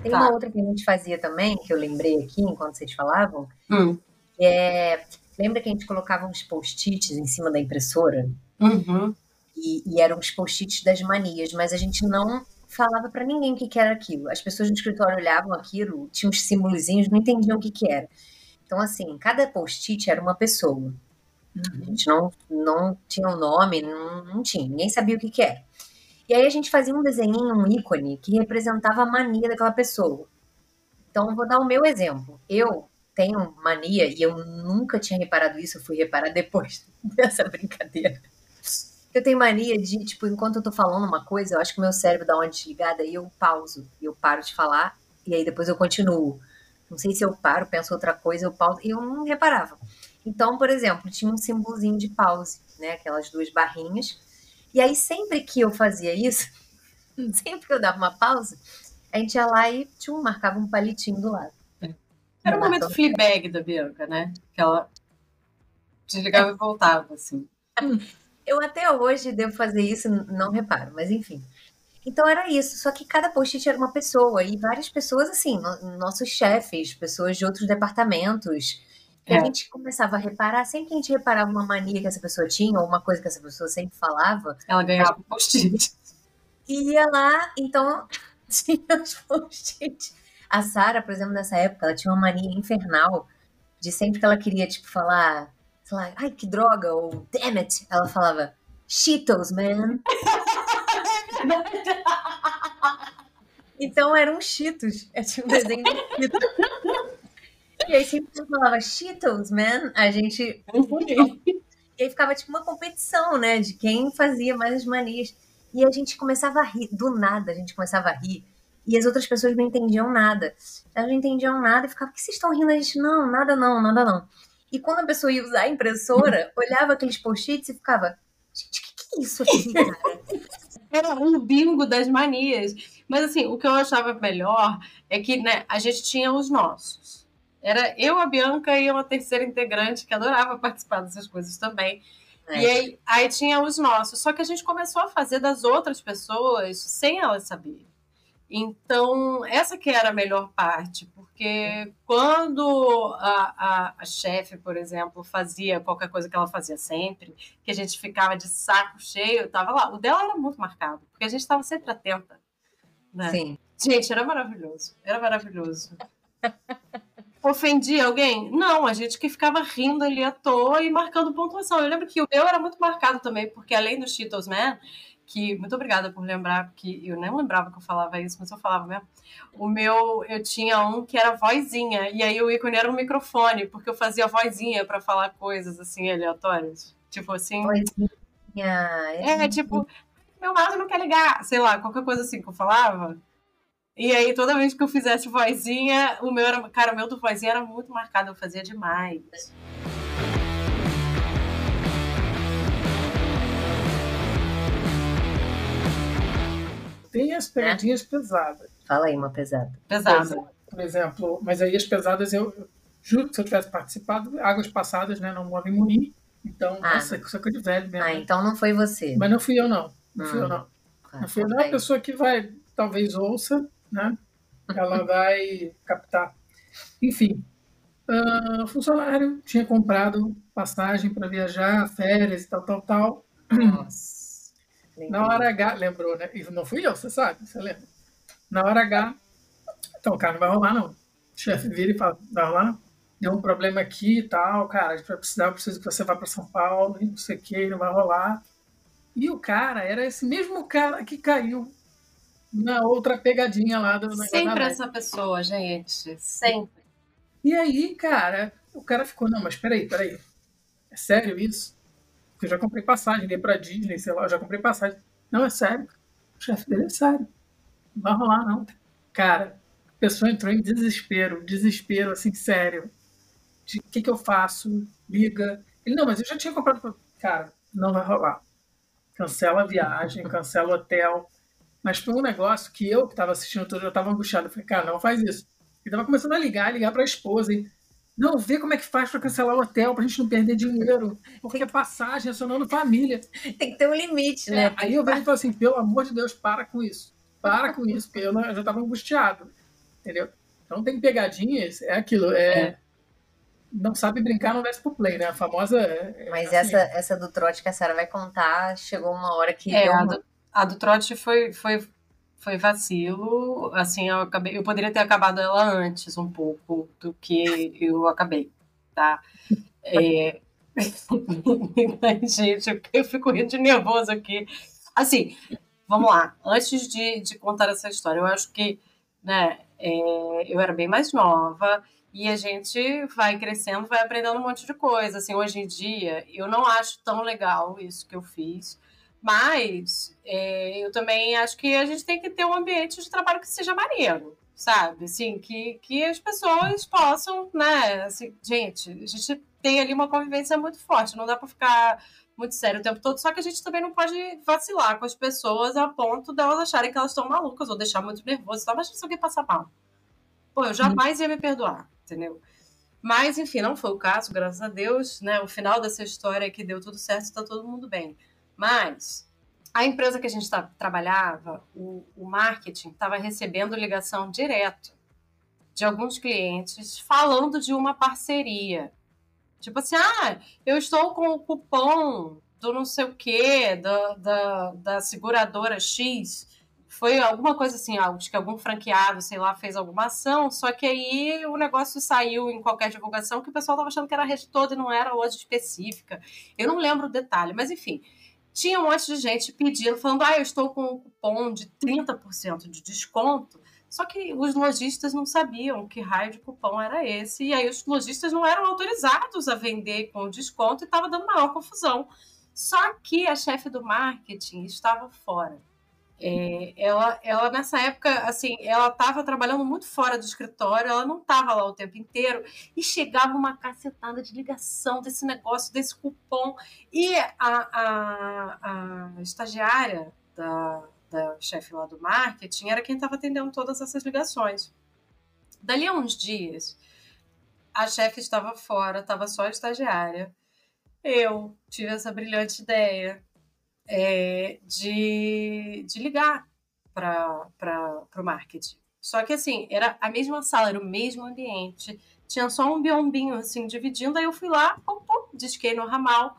Tem Tá. uma outra que a gente fazia também, que eu lembrei aqui enquanto vocês falavam, Hum. que é. Lembra que a gente colocava uns post-its em cima da impressora? Uhum. E, e eram os post-its das manias, mas a gente não falava pra ninguém o que, que era aquilo. As pessoas no escritório olhavam aquilo, tinham uns símbolozinhos, não entendiam o que, que era. Então, assim, cada post-it era uma pessoa. A gente não, não tinha o um nome, não, não tinha, ninguém sabia o que, que era. E aí a gente fazia um desenho, um ícone, que representava a mania daquela pessoa. Então, vou dar o meu exemplo. Eu tenho mania, e eu nunca tinha reparado isso, eu fui reparar depois dessa brincadeira. Eu tenho mania de, tipo, enquanto eu tô falando uma coisa, eu acho que meu cérebro dá uma desligada e eu pauso. E eu paro de falar, e aí depois eu continuo. Não sei se eu paro, penso outra coisa, eu pauso. E eu não reparava. Então, por exemplo, tinha um símbolozinho de pause, né? Aquelas duas barrinhas. E aí, sempre que eu fazia isso, sempre que eu dava uma pausa, a gente ia lá e tchum, marcava um palitinho do lado. Era o momento Fleabag da Bianca, né? Que ela desligava e voltava, assim. Eu até hoje devo fazer isso, não reparo, mas enfim. Então era isso, só que cada post-it era uma pessoa, e várias pessoas, assim, no, nossos chefes, pessoas de outros departamentos. E É. a gente começava a reparar, sempre que a gente reparava uma mania que essa pessoa tinha, ou uma coisa que essa pessoa sempre falava, Ela ganhava um post-it. ia lá, então tinha os post-it. A Sara, por exemplo, nessa época, ela tinha uma mania infernal de sempre que ela queria, tipo, falar, lá, ai, que droga, ou damn it, ela falava, Cheetos, man. Então eram Cheetos. É tipo um desenho de Cheetos. E aí sempre eu falava Cheetos, man, a gente. E aí ficava tipo uma competição, né? De quem fazia mais as manias. E a gente começava a rir, do nada a gente começava a rir. E as outras pessoas não entendiam nada. Elas não entendiam nada e ficavam, por que vocês estão rindo? A gente, não, nada não, nada não. E quando a pessoa ia usar a impressora, olhava aqueles post-its e ficava, gente, o que, que, é isso aqui, cara? Era um bingo das manias. Mas assim, o que eu achava melhor é que né, a gente tinha os nossos. Era eu, a Bianca e uma terceira integrante que adorava participar dessas coisas também. É. E aí, aí tinha os nossos. Só que a gente começou a fazer das outras pessoas sem elas saberem. Então, essa que era a melhor parte, porque quando a, a, a chefe, por exemplo, fazia qualquer coisa que ela fazia sempre, que a gente ficava de saco cheio, tava lá. O dela era muito marcado, porque a gente estava sempre atenta. Né? Sim. Gente, era maravilhoso. Era maravilhoso. Ofendi alguém? Não, a gente que ficava rindo ali à toa e marcando pontuação. Eu lembro que o meu era muito marcado também, porque além do Cheetos Man, que muito obrigada por lembrar, porque eu nem lembrava que eu falava isso, mas eu falava mesmo. O meu, eu tinha um que era vozinha, e aí o ícone era um microfone, porque eu fazia vozinha para falar coisas assim aleatórias. Tipo assim. Vozinha. É, é tipo, meu marido não quer ligar, sei lá, qualquer coisa assim que eu falava. E aí, toda vez que eu fizesse vozinha, o meu era. Cara, o meu do vozinha era muito marcado, eu fazia demais. Tem as pegadinhas é? pesadas. Fala aí uma pesada. Pesada. Por exemplo, mas aí as pesadas eu, eu juro que se eu tivesse participado, Águas Passadas, né? Não move em Munique. Então, ah. nossa, que coisa de velho mesmo. Ah, então não foi você. Mas não fui eu, não. Não hum. fui eu, não. Ah, não fui eu, não. É uma pessoa que vai, talvez ouça, né? Ela vai captar. Enfim, uh, funcionário tinha comprado passagem para viajar, férias e tal, tal, tal. Nossa. Na hora H, lembrou, né? E não fui eu, você sabe, você lembra? Na hora H, então, cara, não vai rolar, não. O chefe vira e fala, vai rolar, não. Deu um problema aqui e tal, cara, a gente vai precisar, eu preciso que você vá para São Paulo, e não sei o que, não vai rolar. E o cara era esse mesmo cara que caiu na outra pegadinha lá do Sempre essa pessoa, gente. Sempre. E aí, cara, o cara ficou, não, mas peraí, peraí. É sério isso? Eu já comprei passagem, dei pra Disney, sei lá, eu já comprei passagem. Não, é sério. O chefe dele é sério. Não vai rolar, não. Cara, a pessoa entrou em desespero, desespero, assim, sério. De o que, que eu faço? Liga. Ele, não, mas eu já tinha comprado. Cara, não vai rolar. Cancela a viagem, cancela o hotel mas foi um negócio que eu, que estava assistindo todo, eu estava angustiado. Eu falei, cara, não faz isso. Ele estava começando a ligar, ligar para a esposa. E, não, vê como é que faz para cancelar o hotel, para a gente não perder dinheiro. Porque é passagem, acionando família. Tem que ter um limite, né? É, aí eu vejo e falo assim, pelo amor de Deus, para com isso. Para com isso, porque eu, não, eu já estava angustiado. Entendeu? Então tem pegadinhas, é aquilo, é... é. Não sabe brincar, não desce pro play, né? A famosa. É, Mas assim, essa, essa do trote que a Sarah vai contar, chegou uma hora que. É, uma... do a do trote foi, foi, foi vacilo. Assim, eu, acabei, eu poderia ter acabado ela antes um pouco do que eu acabei, tá? É... Gente, eu fico rindo de nervoso aqui. Assim, vamos lá. Antes de, de contar essa história, eu acho que né, é, eu era bem mais nova e a gente vai crescendo, vai aprendendo um monte de coisa. Assim, hoje em dia, eu não acho tão legal isso que eu fiz. Mas é, eu também acho que a gente tem que ter um ambiente de trabalho que seja maneiro, sabe? Assim, que, que as pessoas possam, né? Assim, gente, a gente tem ali uma convivência muito forte, não dá para ficar muito sério o tempo todo, só que a gente também não pode vacilar com as pessoas a ponto delas acharem que elas estão malucas ou deixar muito nervoso. Tá? Imagina se alguém passar mal. Pô, eu jamais ia me perdoar, entendeu? Mas, enfim, não foi o caso, graças a Deus, né? O final dessa história é que deu tudo certo, está todo mundo bem. Mas a empresa que a gente tá, trabalhava, o, o marketing, estava recebendo ligação direto de alguns clientes falando de uma parceria. Tipo assim, ah, eu estou com o cupom do não sei o quê, da, da, da seguradora X. Foi alguma coisa assim, acho que algum franqueado, sei lá, fez alguma ação, só que aí o negócio saiu em qualquer divulgação que o pessoal estava achando que era a rede toda e não era loja específica. Eu não lembro o detalhe, mas enfim tinha um monte de gente pedindo, falando: ah, eu estou com um cupom de 30% de desconto. Só que os lojistas não sabiam que raio de cupom era esse, e aí os lojistas não eram autorizados a vender com desconto e estava dando maior confusão. Só que a chefe do marketing estava fora. É, ela, ela, nessa época, assim, ela estava trabalhando muito fora do escritório, ela não estava lá o tempo inteiro, e chegava uma cacetada de ligação desse negócio, desse cupom. E a, a, a estagiária da, da chefe lá do marketing, era quem estava atendendo todas essas ligações. Dali a uns dias, a chefe estava fora, estava só a estagiária. Eu tive essa brilhante ideia é, de, de ligar para o marketing. Só que assim, era a mesma sala, era o mesmo ambiente, tinha só um biombinho assim dividindo. Aí eu fui lá, pum, pum, disquei no ramal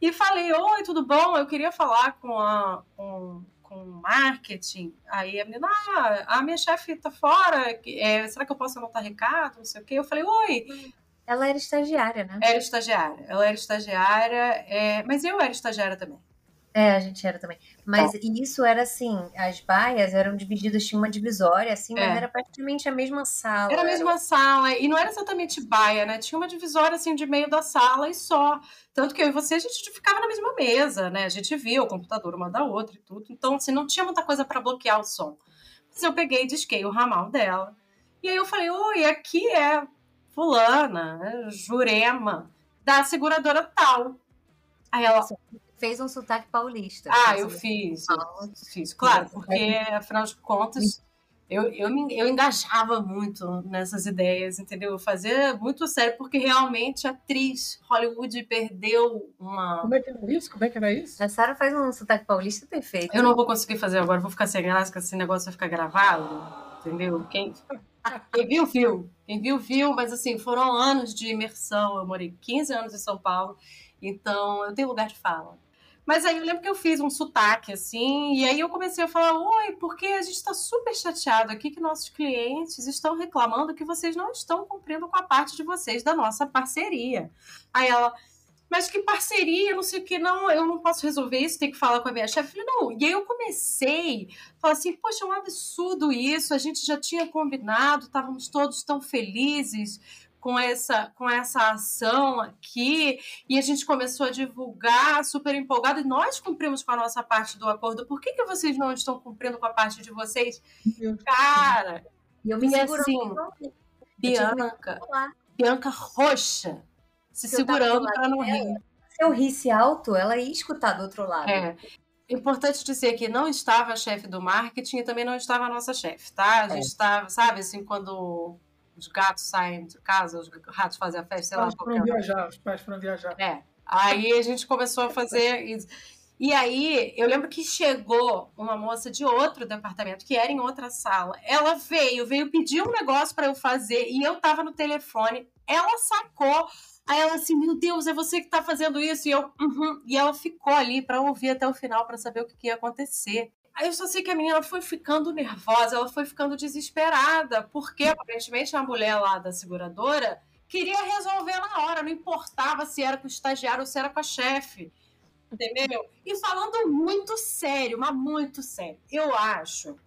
e falei: Oi, tudo bom? Eu queria falar com a. Com com marketing, aí a menina, ah, a minha chefe tá fora, é, será que eu posso anotar recado, não sei o quê? Eu falei, oi. Ela era estagiária, né? Era estagiária, ela era estagiária, é, mas eu era estagiária também. É, a gente era também. Mas tá. isso era assim, as baias eram divididas, tinha uma divisória, assim, mas é. era praticamente a mesma sala. Era a mesma era... sala, e não era exatamente baia, né? Tinha uma divisória, assim, de meio da sala e só. Tanto que eu e você, a gente ficava na mesma mesa, né? A gente via o computador uma da outra e tudo. Então, assim, não tinha muita coisa para bloquear o som. Mas eu peguei e disquei o ramal dela. E aí eu falei, oi, aqui é fulana, Jurema, da seguradora tal. Aí ela fez um sotaque paulista. Ah, eu fiz. Fiz, claro, porque afinal de contas eu, eu, me, eu engajava muito nessas ideias, entendeu? Eu fazia muito sério, porque realmente a atriz Hollywood perdeu uma. Como é que era isso? Como é que era isso? A Sarah faz um sotaque paulista perfeito. Eu não vou conseguir fazer agora, vou ficar sem graça, que esse negócio vai ficar gravado, entendeu? Quem, quem viu, viu. Quem viu, viu, mas assim, foram anos de imersão. Eu morei 15 anos em São Paulo, então eu tenho lugar de fala. Mas aí eu lembro que eu fiz um sotaque assim, e aí eu comecei a falar: Oi, porque a gente está super chateado aqui que nossos clientes estão reclamando que vocês não estão cumprindo com a parte de vocês da nossa parceria. Aí ela. Mas que parceria, não sei o que, não, eu não posso resolver isso, tem que falar com a minha chefe. Não. E aí eu comecei a falar assim, poxa, é um absurdo isso, a gente já tinha combinado, estávamos todos tão felizes com essa, com essa ação aqui, e a gente começou a divulgar super empolgado, e nós cumprimos com a nossa parte do acordo. Por que, que vocês não estão cumprindo com a parte de vocês? Cara, e eu me e assim, Bianca, Bianca roxa, se segurando para não rir. Se eu risse alto, ela ia escutar do outro lado. É. Importante dizer que não estava a chefe do marketing e também não estava a nossa chefe, tá? A gente é. estava, sabe, assim, quando os gatos saem de casa, os ratos fazem a festa, sei lá. Os pais foram viajar, os pais foram viajar. É. Aí a gente começou a fazer isso. E aí, eu lembro que chegou uma moça de outro departamento, que era em outra sala. Ela veio, veio pedir um negócio para eu fazer, e eu tava no telefone. Ela sacou. Aí ela assim, meu Deus, é você que tá fazendo isso? E eu, uhum. E ela ficou ali para ouvir até o final, para saber o que, que ia acontecer. Aí eu só sei que a menina foi ficando nervosa, ela foi ficando desesperada, porque aparentemente a mulher lá da seguradora queria resolver na hora, não importava se era com o estagiário ou se era com a chefe. Entendeu? E falando muito sério, mas muito sério. Eu acho,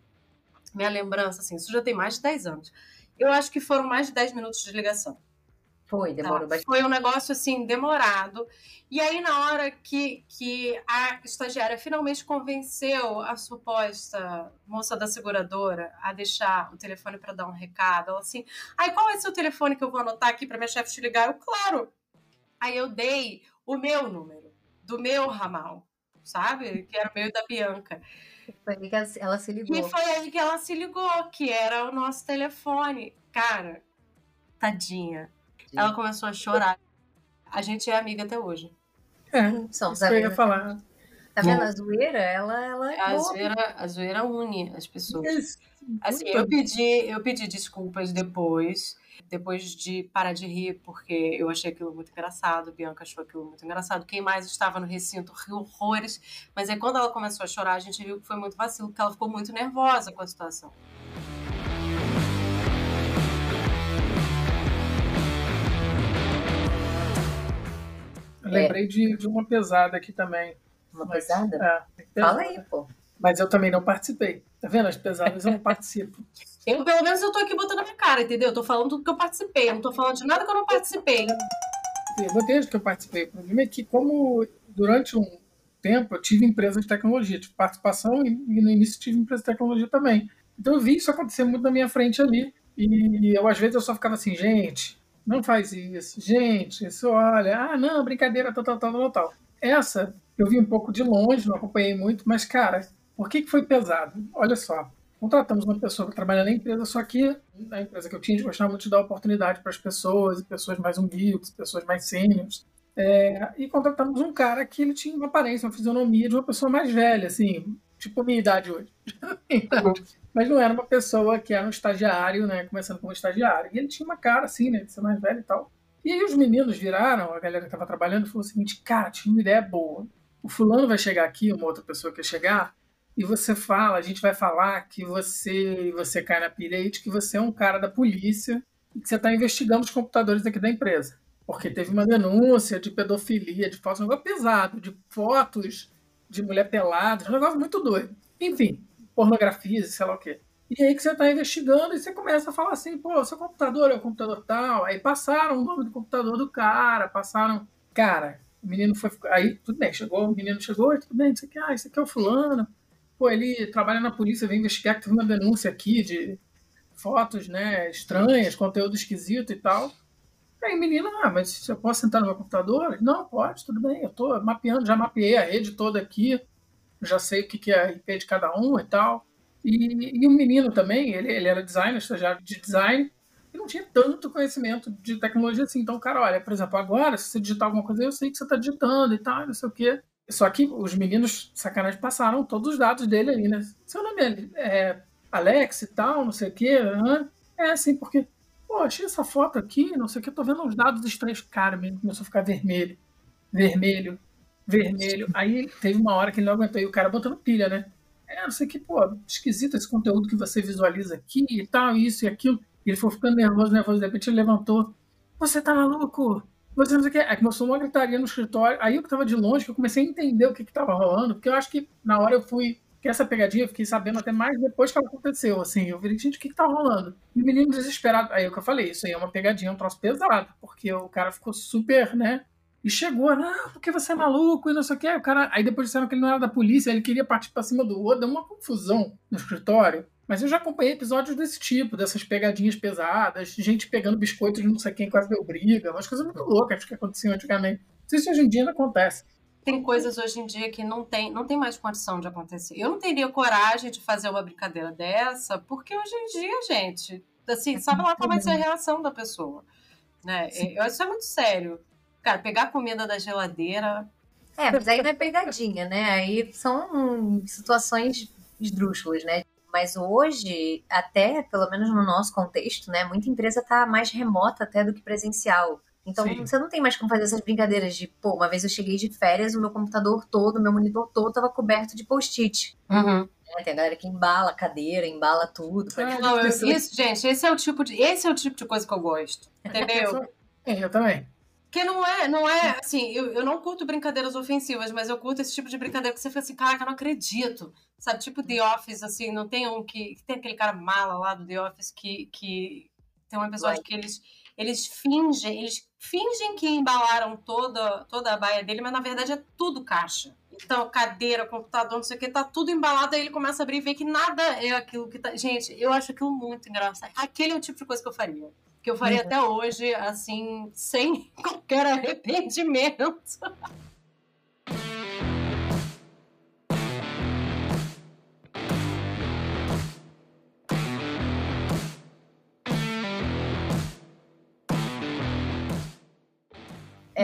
minha lembrança, assim, isso já tem mais de 10 anos. Eu acho que foram mais de 10 minutos de ligação. Foi, demorou tá. bastante. Foi um negócio assim, demorado. E aí, na hora que, que a estagiária finalmente convenceu a suposta moça da seguradora a deixar o telefone para dar um recado, ela assim: aí qual é o seu telefone que eu vou anotar aqui para minha chefe te ligar? Eu, claro. Aí eu dei o meu número, do meu ramal, sabe? Que era o meu da Bianca. Foi aí que ela se ligou. E foi aí que ela se ligou, que era o nosso telefone. Cara, tadinha ela começou a chorar. A gente é amiga até hoje. É, São, isso eu ia falar. Tá vendo? A zoeira, ela, ela é a zoeira, a zoeira une as pessoas. Assim, eu pedi, eu pedi desculpas depois, depois de parar de rir, porque eu achei aquilo muito engraçado, Bianca achou aquilo muito engraçado. Quem mais estava no recinto riu horrores, mas aí quando ela começou a chorar, a gente viu que foi muito vacilo, porque ela ficou muito nervosa com a situação. Lembrei de, de uma pesada aqui também. Uma pesada? É, pesada? Fala aí, pô. Mas eu também não participei. Tá vendo? As pesadas eu não participo. Eu, pelo menos eu tô aqui botando a minha cara, entendeu? Eu tô falando tudo que eu participei, eu não tô falando de nada que eu não participei. Eu vou desde que eu participei. O problema é que, como durante um tempo eu tive empresa de tecnologia, tive participação e, e no início tive empresa de tecnologia também. Então eu vi isso acontecer muito na minha frente ali. E eu, às vezes, eu só ficava assim, gente, não faz isso. Gente, isso olha, ah, não, brincadeira, tal, tal, tal, tal. Essa eu vi um pouco de longe, não acompanhei muito, mas, cara, por que, que foi pesado? Olha só, contratamos uma pessoa para trabalhar na empresa, só que na empresa que eu tinha, a gente gostava muito de dar oportunidade para as pessoas, pessoas mais humildes, pessoas mais sêniores. É, e contratamos um cara que ele tinha uma aparência, uma fisionomia de uma pessoa mais velha, assim, tipo minha idade hoje. Mas não era uma pessoa que era um estagiário, né, começando como estagiário. E ele tinha uma cara assim, né, de ser mais velho e tal. E aí os meninos viraram, a galera que estava trabalhando, falou o seguinte, cara, tinha uma ideia boa. O fulano vai chegar aqui, uma outra pessoa que chegar, e você fala, a gente vai falar que você você cai na pilha de que você é um cara da polícia e que você está investigando os computadores aqui da empresa. Porque teve uma denúncia de pedofilia, de fotos, um negócio pesado, de fotos de mulher pelada, um negócio muito doido. Enfim, pornografia, sei lá o quê. E aí que você está investigando e você começa a falar assim, pô, seu computador é o computador tal. Aí passaram o nome do computador do cara, passaram. Cara, o menino foi. Aí, tudo bem, chegou, o menino chegou, tudo bem, isso aqui, ah, isso aqui é o fulano pô, ele trabalha na polícia, vem investigar que teve uma denúncia aqui de fotos, né, estranhas, conteúdo esquisito e tal. Aí, menina, ah, mas eu posso sentar no meu computador? Não, pode, tudo bem, eu tô mapeando, já mapeei a rede toda aqui, já sei o que é a IP de cada um e tal. E, e o menino também, ele, ele era designer, estagiário de design, e não tinha tanto conhecimento de tecnologia assim. Então, cara, olha, por exemplo, agora, se você digitar alguma coisa, eu sei que você está digitando e tal, não sei o quê. Só que os meninos, sacanagem, passaram todos os dados dele ali, né? Seu nome é, é Alex e tal, não sei o quê. É assim, porque, pô, achei essa foto aqui, não sei o que, tô vendo uns dados estranhos. Cara, mesmo começou a ficar vermelho, vermelho, vermelho. Aí teve uma hora que ele não aguentou e o cara botando pilha, né? É, não sei o que, pô, esquisito esse conteúdo que você visualiza aqui e tal, isso e aquilo. E ele foi ficando nervoso, nervoso, de repente ele levantou. Você tá maluco? Você não sei o que. É, começou uma gritaria no escritório. Aí eu que tava de longe, que eu comecei a entender o que que tava rolando, porque eu acho que na hora eu fui. Que essa pegadinha eu fiquei sabendo até mais depois que ela aconteceu, assim. Eu falei, gente, o que que tá rolando? E o menino desesperado. Aí é o que eu falei, isso aí é uma pegadinha, um troço pesado, porque o cara ficou super, né? E chegou, não, porque você é maluco e não sei o que. O cara, aí depois disseram que ele não era da polícia, ele queria partir pra cima do outro, deu uma confusão no escritório. Mas eu já acompanhei episódios desse tipo, dessas pegadinhas pesadas, gente pegando biscoito de não sei quem quase deu briga, umas coisas muito loucas que aconteciam antigamente. Não sei se hoje em dia não acontece. Tem coisas hoje em dia que não tem, não tem mais condição de acontecer. Eu não teria coragem de fazer uma brincadeira dessa, porque hoje em dia, gente, assim, sabe lá qual vai ser a reação da pessoa. Né? Eu, isso é muito sério. Cara, pegar comida da geladeira. É, mas aí não é pegadinha, né? Aí são situações esdrúxulas, né? Mas hoje, até pelo menos no nosso contexto, né, muita empresa está mais remota até do que presencial. Então Sim. você não tem mais como fazer essas brincadeiras de, pô, uma vez eu cheguei de férias, o meu computador todo, o meu monitor todo estava coberto de post-it. Uhum. É, tem a galera que embala a cadeira, embala tudo. Ah, não, eu, isso, gente, esse é o tipo de, esse é o tipo de coisa que eu gosto. Entendeu? é, eu também. Que não é, não é, assim, eu, eu não curto brincadeiras ofensivas, mas eu curto esse tipo de brincadeira que você fica assim, caraca, eu não acredito. Sabe, tipo The Office, assim, não tem um que. Tem aquele cara mala lá do The Office que, que tem um episódio que eles, eles fingem, eles fingem que embalaram toda, toda a baia dele, mas na verdade é tudo caixa. Então, cadeira, computador, não sei o que, tá tudo embalado, aí ele começa a abrir e vê que nada é aquilo que tá. Gente, eu acho aquilo muito engraçado. Aquele é o tipo de coisa que eu faria que eu faria uhum. até hoje, assim, sem qualquer arrependimento.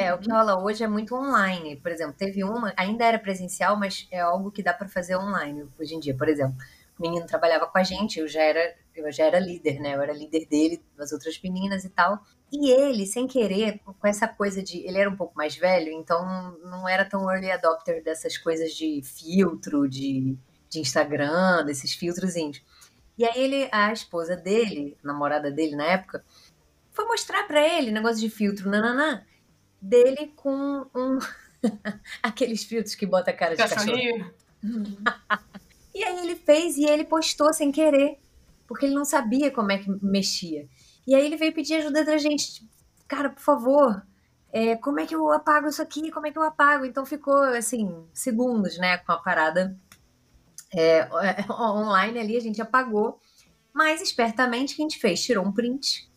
É, o que rola hoje é muito online. Por exemplo, teve uma, ainda era presencial, mas é algo que dá para fazer online hoje em dia. Por exemplo, o menino trabalhava com a gente, eu já era eu já era líder, né? Eu era líder dele, das outras meninas e tal. E ele, sem querer, com essa coisa de. Ele era um pouco mais velho, então não era tão early adopter dessas coisas de filtro, de, de Instagram, desses filtrozinhos. E aí ele, a esposa dele, namorada dele na época, foi mostrar para ele negócio de filtro, nananã, dele com um. aqueles filtros que bota a cara de cachorro. e aí ele fez e ele postou sem querer porque ele não sabia como é que mexia. E aí ele veio pedir ajuda da gente. Tipo, Cara, por favor, é, como é que eu apago isso aqui? Como é que eu apago? Então ficou, assim, segundos, né, com a parada é, online ali, a gente apagou. Mas espertamente o que a gente fez? Tirou um print,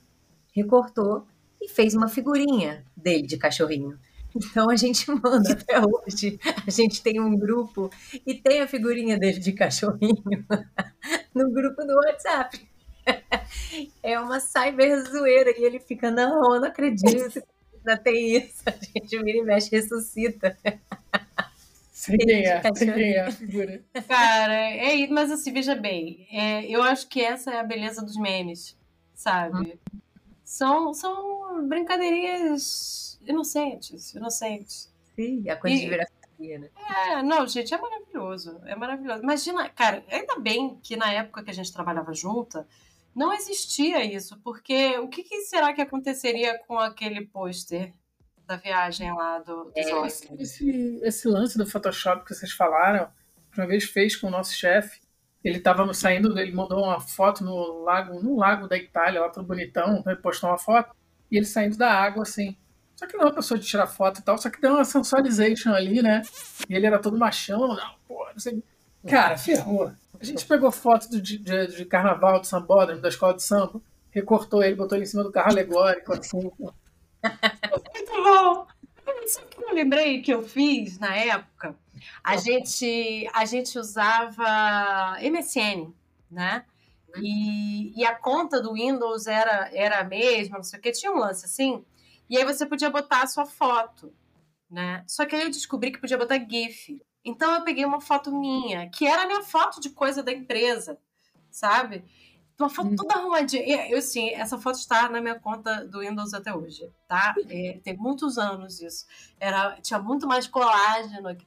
recortou e fez uma figurinha dele de cachorrinho. Então a gente manda até hoje. A gente tem um grupo e tem a figurinha dele de cachorrinho no grupo do WhatsApp. É uma cyber zoeira e ele fica, não, eu não acredito. Ainda tem isso. A gente vira e mexe, ressuscita. Sei quem é, sei quem é a figura. Cara, é isso, mas assim, veja bem, é, eu acho que essa é a beleza dos memes, sabe? Hum. São, são brincadeirinhas inocentes, inocentes. Sim, a coisa e, de virar né? É, não, gente, é maravilhoso, é maravilhoso. Imagina, cara, ainda bem que na época que a gente trabalhava junta, não existia isso, porque o que, que será que aconteceria com aquele pôster da viagem lá do, é, esse, esse, lance do Photoshop que vocês falaram, uma vez fez com o nosso chefe. Ele estava saindo, ele mandou uma foto no lago, no lago da Itália, lá todo bonitão, ele postou uma foto, e ele saindo da água, assim. Só que não é uma pessoa de tirar foto e tal, só que deu uma sensualization ali, né? E ele era todo machão, não, pô, não sei. Cara, ferrou. A gente pegou foto de, de, de carnaval de Sambódromo, da escola de samba, recortou ele, botou ele em cima do carro alegórico, assim. Muito bom! Sabe o que eu lembrei que eu fiz na época? A gente, a gente usava MSN, né? E, e a conta do Windows era, era a mesma, não sei o que, tinha um lance assim. E aí você podia botar a sua foto, né? Só que aí eu descobri que podia botar GIF. Então eu peguei uma foto minha, que era a minha foto de coisa da empresa, sabe? Uma foto toda uhum. arrumadinha. Eu, sim, essa foto está na minha conta do Windows até hoje, tá? É, tem muitos anos isso. Era, tinha muito mais colágeno aqui.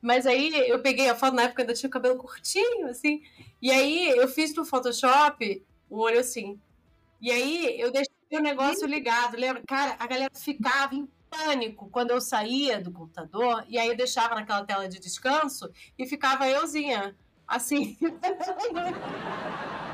Mas aí eu peguei a foto, na época ainda tinha o cabelo curtinho, assim. E aí eu fiz no Photoshop o olho assim. E aí eu deixei o negócio ligado. Lembra? Cara, a galera ficava em pânico quando eu saía do computador. E aí eu deixava naquela tela de descanso e ficava euzinha, assim.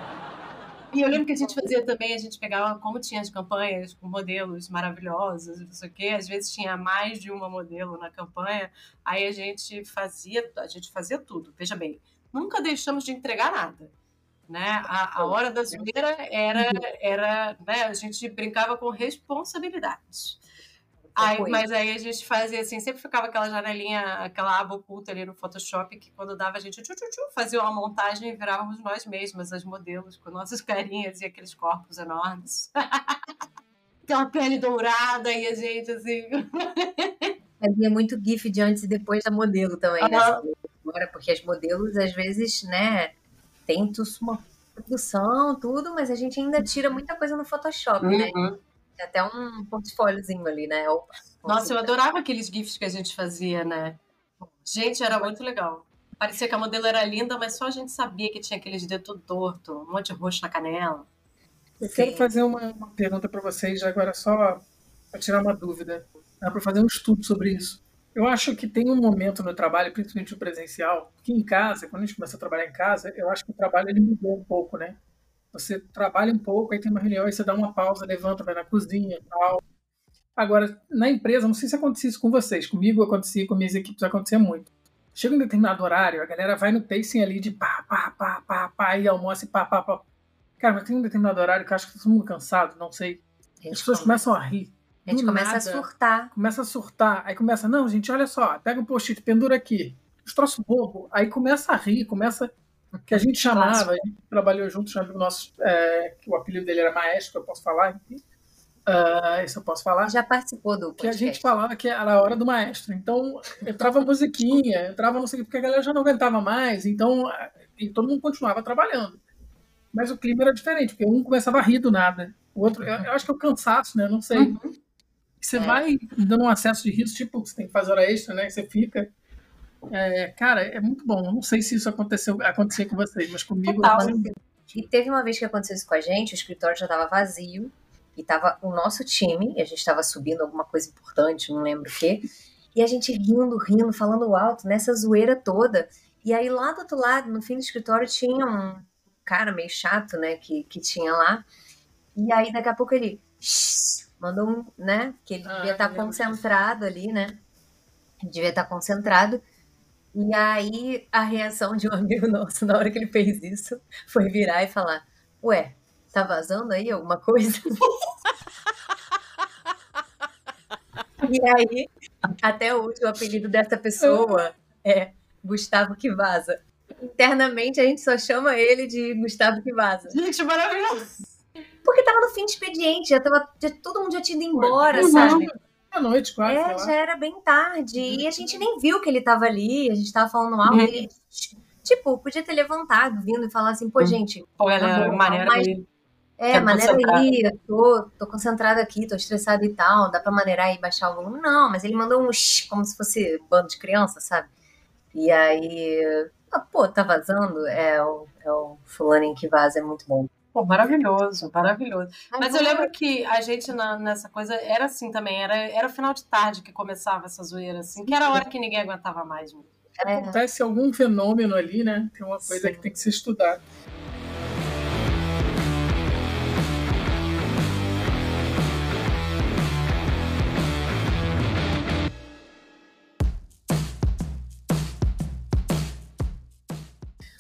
E eu lembro que a gente fazia também, a gente pegava, como tinha as campanhas com modelos maravilhosos, não sei o quê, às vezes tinha mais de uma modelo na campanha, aí a gente fazia, a gente fazia tudo. Veja bem, nunca deixamos de entregar nada. Né? A, a hora da zoeira era, era né? a gente brincava com responsabilidades. Aí, mas aí a gente fazia assim, sempre ficava aquela janelinha, aquela aba oculta ali no Photoshop, que quando dava a gente tchu, tchu, tchu, fazia uma montagem e virávamos nós mesmas, as modelos, com nossas carinhas e aqueles corpos enormes. aquela pele dourada e a gente assim. Fazia muito GIF de antes e depois da modelo também, uhum. né? Agora, porque as modelos, às vezes, né, tem uma produção, tudo, mas a gente ainda tira muita coisa no Photoshop, né? uhum. né? Tem até um portfóliozinho ali, né? Opa, Nossa, eu adorava aqueles GIFs que a gente fazia, né? Gente, era muito legal. Parecia que a modelo era linda, mas só a gente sabia que tinha aqueles dedos torto, um monte de roxo na canela. Eu Sim. quero fazer uma, uma pergunta para vocês, agora só para tirar uma dúvida. Dá para fazer um estudo sobre isso. Eu acho que tem um momento no trabalho, principalmente o presencial, que em casa, quando a gente começa a trabalhar em casa, eu acho que o trabalho ele mudou um pouco, né? Você trabalha um pouco, aí tem uma reunião, aí você dá uma pausa, levanta, vai na cozinha e tal. Agora, na empresa, não sei se acontecia isso com vocês. Comigo acontecia, com minhas equipes acontecia muito. Chega um determinado horário, a galera vai no pacing ali de pá, pá, pá, pá, pá, e almoça e pá, pá, pá. Cara, mas tem um determinado horário que eu acho que todo mundo cansado, não sei. As pessoas começam a rir. A gente começa nada, a surtar. Começa a surtar. Aí começa, não, gente, olha só, pega um post-it, pendura aqui. Os troços bobo. Aí começa a rir, começa que a gente chamava, a gente trabalhou junto, o nosso, é, que o apelido dele era Maestro, eu posso falar, enfim. Uh, isso eu posso falar. Já participou do podcast. Que a gente falava que era a hora do maestro. Então, entrava musiquinha, entrava não sei o que, porque a galera já não aguentava mais, então e todo mundo continuava trabalhando. Mas o clima era diferente, porque um começava a rir do nada. O outro, eu, eu acho que é o cansaço, né? Não sei. Uhum. Você é. vai dando um acesso de riso, tipo, você tem que fazer hora extra, né? Você fica. É, cara, é muito bom. Não sei se isso aconteceu aconteceu com vocês, mas comigo. Total. E teve uma vez que aconteceu isso com a gente, o escritório já estava vazio e tava o nosso time, e a gente estava subindo alguma coisa importante, não lembro o quê, e a gente rindo, rindo, falando alto, nessa zoeira toda. E aí lá do outro lado, no fim do escritório, tinha um, cara meio chato, né, que, que tinha lá. E aí, daqui a pouco ele mandou um, né, que ele Ah, devia estar eu lembro concentrado ali, né? Devia estar concentrado. E aí, a reação de um amigo nosso na hora que ele fez isso foi virar e falar: Ué, tá vazando aí alguma coisa? E aí, até hoje, o apelido dessa pessoa é Gustavo que vaza. Internamente, a gente só chama ele de Gustavo que vaza. Gente, maravilhoso. Porque tava no fim de expediente, já tava, já- todo mundo já tinha ido embora, Uhum. sabe? À noite, quase, É, já era bem tarde. E a gente nem viu que ele tava ali, a gente tava falando mal. Uhum. Ele, tipo, podia ter levantado, vindo e falar assim, pô, Uhum. gente, Pô, ela Tá é bom, maneira mas- é, maneira aí, eu tô, tô concentrada aqui, tô estressada e tal, dá pra maneirar e baixar o volume? Não, mas ele mandou um shh, como se fosse bando de criança, sabe? E aí, ah, pô, tá vazando? É o, é o fulaninho que vaza, é muito bom. Pô, maravilhoso, maravilhoso. Mas eu lembro que a gente na- nessa coisa era assim também, era, era final de tarde que começava essa zoeira, assim, que era a hora que ninguém aguentava mais. né? É, Acontece algum fenômeno ali, né? Tem uma coisa Sim. que tem que ser estudada.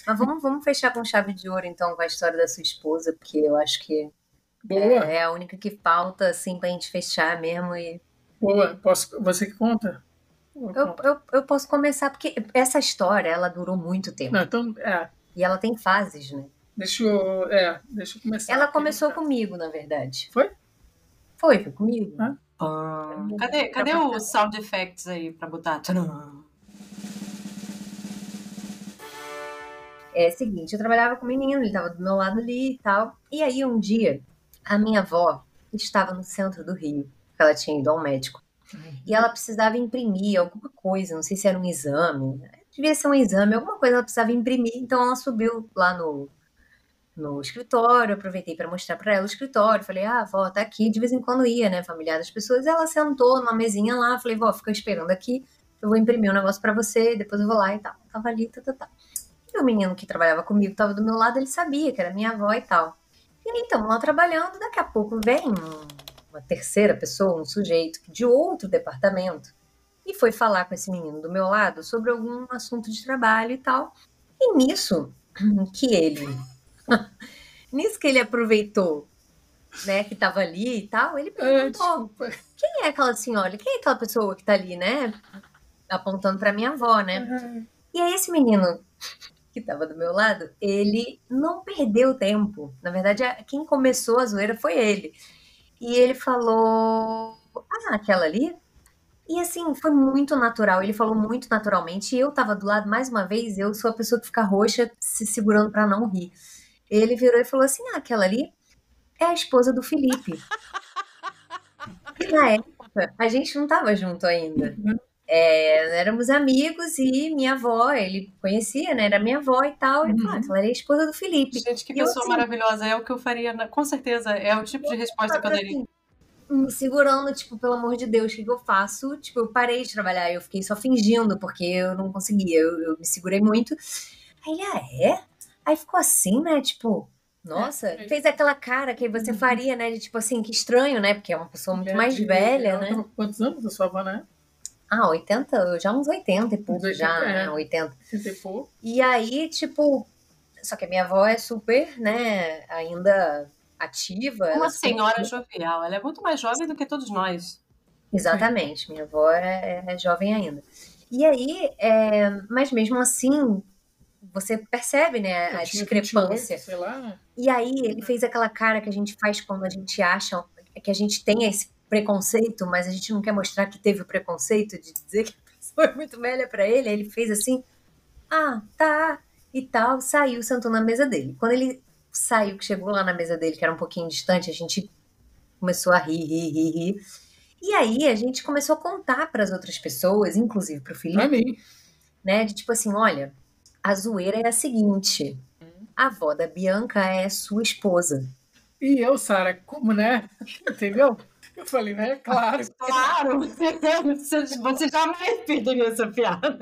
Mas vamos, vamos fechar com chave de ouro, então, com a história da sua esposa, porque eu acho que Boa, é, é a única que falta, assim, pra gente fechar mesmo. E boa. Posso, você que conta? Eu eu, eu, eu posso começar, porque essa história, ela durou muito tempo. Não, então, é. E ela tem fases, né? Deixa eu, é, deixa eu começar. Ela aqui. começou comigo, na verdade. Foi? Foi, foi comigo. Ah. Cadê, cadê o sound effects aí pra botar? Tcharam. É seguinte, eu trabalhava com o menino, ele tava do meu lado ali e tal. E aí, um dia, a minha avó estava no centro do Rio, ela tinha ido ao médico. E ela precisava imprimir alguma coisa, não sei se era um exame, devia ser um exame, alguma coisa ela precisava imprimir. Então ela subiu lá no, no escritório, aproveitei para mostrar para ela o escritório. Falei, ah, vó, tá aqui. De vez em quando ia, né, familiar das pessoas. Ela sentou numa mesinha lá, falei, vó, fica esperando aqui, eu vou imprimir um negócio para você, depois eu vou lá e tal. Tava ali, tá, tá, tá. E o menino que trabalhava comigo, tava do meu lado, ele sabia que era minha avó e tal. E aí, então, lá trabalhando, daqui a pouco vem um- uma terceira pessoa, um sujeito de outro departamento, e foi falar com esse menino do meu lado sobre algum assunto de trabalho e tal. E nisso que ele, nisso que ele aproveitou, né, que tava ali e tal, ele É, perguntou: desculpa. quem é aquela senhora? Quem é aquela pessoa que tá ali, né? Apontando pra minha avó, né? E aí esse menino que tava do meu lado, ele não perdeu tempo. Na verdade, quem começou a zoeira foi ele. E ele falou: Ah, aquela ali? E assim, foi muito natural. Ele falou muito naturalmente. E eu tava do lado, mais uma vez, eu sou a pessoa que fica roxa, se segurando pra não rir. Ele virou e falou assim: Ah, aquela ali é a esposa do Felipe. E na época, a gente não tava junto ainda. É, éramos amigos e minha avó, ele conhecia, né? Era minha avó e tal. Ele falou, ah, ela era a esposa do Felipe. Gente, que E eu, pessoa assim, maravilhosa. É o que eu faria, na- com certeza. É o tipo de resposta que eu daria. assim, me segurando, tipo, pelo amor de Deus, o que, que eu faço? Tipo, eu parei de trabalhar, eu fiquei só fingindo, porque eu não conseguia, eu, eu me segurei muito. Aí ele, ah, é? Aí ficou assim, né? Tipo, nossa, É. fez aquela cara que você faria, né? De tipo assim, que estranho, né? Porque é uma pessoa muito Mulher mais velha, né? Quantos anos a sua avó, né? Ah, 80, já uns 80 e pouco, já, 80, é. né? 80. 30 e pouco. E aí, tipo, só que a minha avó é super, né, ainda ativa. Uma é super- senhora jovial. Ela é muito mais jovem do que todos nós. Exatamente, minha avó é, é jovem ainda. E aí, é, mas mesmo assim, você percebe, né, Eu a discrepância. 28, sei lá. E aí ele fez aquela cara que a gente faz quando a gente acha que a gente tem esse preconceito, mas a gente não quer mostrar que teve o preconceito de dizer que a pessoa é muito velha pra ele. Aí ele fez assim, ah, tá, e tal, saiu, sentou na mesa dele. Quando ele saiu, que chegou lá na mesa dele, que era um pouquinho distante, a gente começou a rir, rir, rir, rir. E aí a gente começou a contar para as outras pessoas, inclusive pro Felipe, Pra mim. né? De tipo assim, olha, a zoeira é a seguinte: a avó da Bianca é sua esposa. E eu, Sara, como, né? Entendeu? Eu falei, né? Claro. Claro! Você jamais perderia essa piada.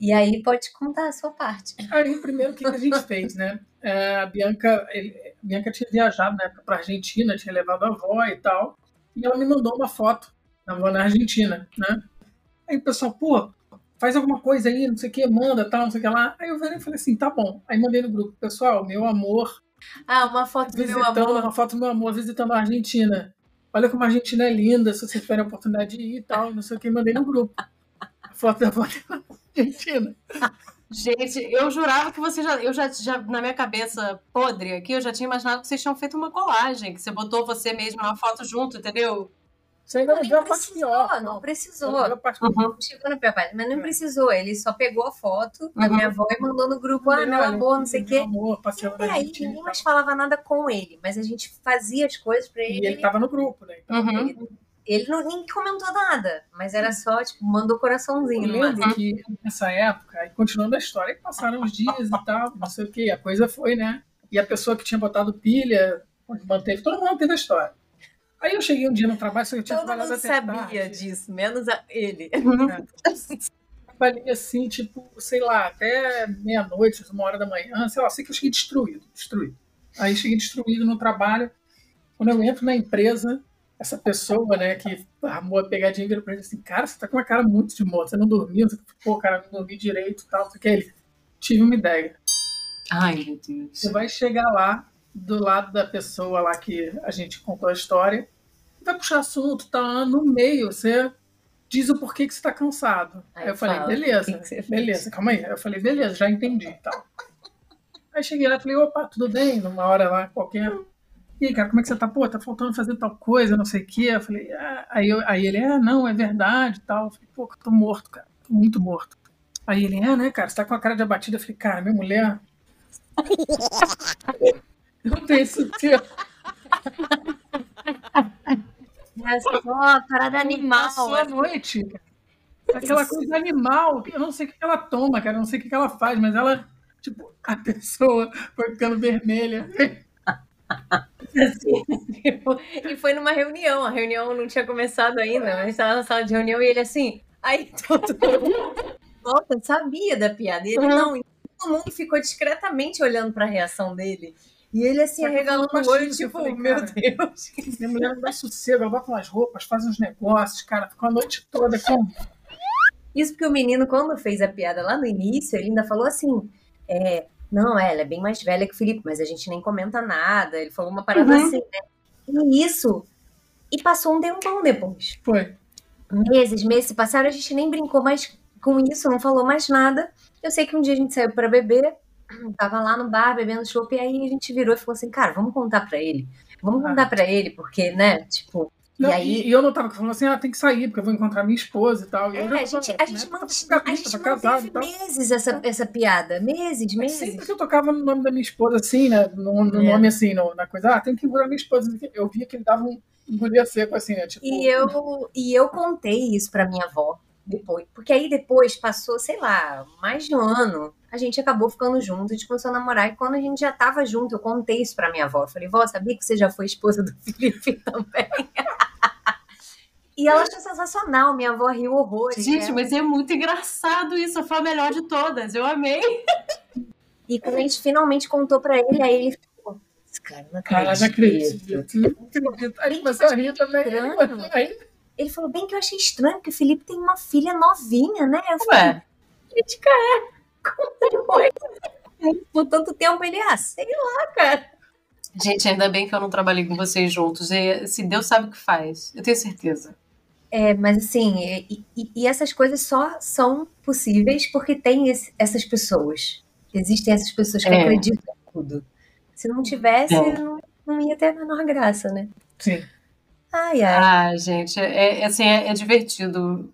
E aí pode contar a sua parte. Aí, primeiro, o que que a gente fez, né? é, a Bianca, ele, a Bianca tinha viajado na época para Argentina, tinha levado a avó e tal, e ela me mandou uma foto da avó na Argentina, né? Aí o pessoal, pô, faz alguma coisa aí, não sei o que, manda, tal, não sei o que lá. Aí eu virei e falei assim, tá bom. Aí mandei no grupo, pessoal, meu amor. Ah, uma foto do meu amor. Uma foto do meu amor visitando a Argentina. Olha como a Argentina é linda, se vocês tiverem a oportunidade de ir e tal, não sei o que, mandei no grupo. A foto da Argentina. Gente, eu jurava que você já. Eu já, já, na minha cabeça podre aqui, eu já tinha imaginado que vocês tinham feito uma colagem, que você botou você mesmo uma foto junto, entendeu? Você ainda não, viu a parte pior. Não, precisou. Não, parte uhum. Chegou na pior parte, mas não é. precisou. Ele só pegou a foto uhum. da minha avó e mandou no grupo: ah, meu amor, não sei o quê. Amor, e aí ninguém mais falava nada com ele, mas a gente fazia as coisas pra ele. E ele tava no grupo, né? Então, uhum. ele, ele não, nem comentou nada, mas era só, tipo, mandou coraçãozinho. Eu lembro que nessa época, e continuando a história, passaram os dias e tal, não sei o que, a coisa foi, né? E a pessoa que tinha botado pilha, manteve, todo mundo manteve a história. Aí eu cheguei um dia no trabalho, só que eu tinha todo trabalhado até sabia tarde. disso, menos ele. É. Trabalhei assim, tipo, sei lá, até meia-noite, uma hora da manhã, sei lá, sei que eu cheguei destruído, destruído. Aí cheguei destruído no trabalho. Quando eu entro na empresa, essa pessoa, né, que armou a pegadinha vira pra ele assim, cara, você tá com uma cara muito de morto, você não dormiu, você, pô, cara, não dormi direito e tal, que ele, tive uma ideia. Ai, meu Deus. Você vai chegar lá, do lado da pessoa lá que a gente contou a história, vai puxar assunto, tá no meio, você diz o porquê que você tá cansado. Aí, aí eu falei, beleza, beleza, calma aí. Aí eu falei, beleza, já entendi e tal. Aí cheguei lá e falei, opa, tudo bem? Numa hora lá qualquer e aí, cara, como é que você tá? Pô, tá faltando fazer tal coisa, não sei o quê. Eu falei, ah. aí, eu, aí ele, é, não, é verdade tal. Eu falei, pô, tô morto, cara, tô muito morto. Aí ele, é, né, cara, você tá com a cara de abatida. Eu falei, cara, minha mulher. Não tem isso. Mas, ó, parada animal. Passou a noite. Aquela coisa animal. Eu não sei o que ela toma, cara. Eu não sei o que ela faz, mas ela, tipo, a pessoa foi ficando vermelha. Assim, tipo, e foi numa reunião, a reunião não tinha começado ainda, mas estava na sala de reunião e ele assim, aí todo mundo volta, sabia da piada, e ele não, e todo mundo ficou discretamente olhando para a reação dele. E ele assim, arregalando o olho, tipo, falei, meu Deus. Minha mulher não dá sossego, ela bota umas roupas, faz uns negócios, cara, ficou a noite toda com. Isso porque o menino, quando fez a piada lá no início, ele ainda falou assim: é, não, é, ela é bem mais velha que o Felipe, mas a gente nem comenta nada. Ele falou uma parada uhum. assim, né? E isso. E passou um tempão depois. Foi. Meses, meses se passaram, a gente nem brincou mais com isso, não falou mais nada. Eu sei que um dia a gente saiu para beber, tava lá no bar bebendo chopp, e aí a gente virou e falou assim, cara, vamos contar para ele. Vamos contar ah. para ele, porque, né, tipo, não, e, aí... e eu não tava falando assim, ah, tem que sair, porque eu vou encontrar minha esposa e tal. E é, a gente, a gente, né, manteve, a gente meses essa, essa piada. Meses, meses. sempre que eu tocava no nome da minha esposa, assim, né? No, no é. nome assim, no, na coisa, ah, tem que engolir minha esposa. Eu via que ele dava um engolia seco, assim, né? Tipo... E, eu, e eu contei isso pra minha avó depois. Porque aí depois passou, sei lá, mais de um ano. A gente acabou ficando junto, a gente começou a namorar. E quando a gente já tava junto, eu contei isso pra minha avó. Eu falei, vó, sabia que você já foi esposa do Felipe também? E ela achou sensacional, minha avó riu horrores. Gente, né? mas é muito engraçado isso, foi a melhor de todas, eu amei. E quando a gente finalmente contou pra ele, aí ele ficou, esse cara não acredita. Cara, não acredito. Aí começou a rir também. Ele falou, bem que eu achei estranho, que o Felipe tem uma filha novinha, né? Eu falei, crítica é. Como foi? Por tanto tempo ele, ah, sei lá, cara. Gente, ainda bem que eu não trabalhei com vocês juntos. E, se Deus sabe o que faz, eu tenho certeza. É, mas assim, e, e, e, essas coisas só são possíveis porque tem esse, essas pessoas. Existem essas pessoas que é. acreditam em tudo. Se não tivesse, é. não, não, ia ter a menor graça, né? Sim. Ai, ai. Ah, gente, é, é, assim, é, é, divertido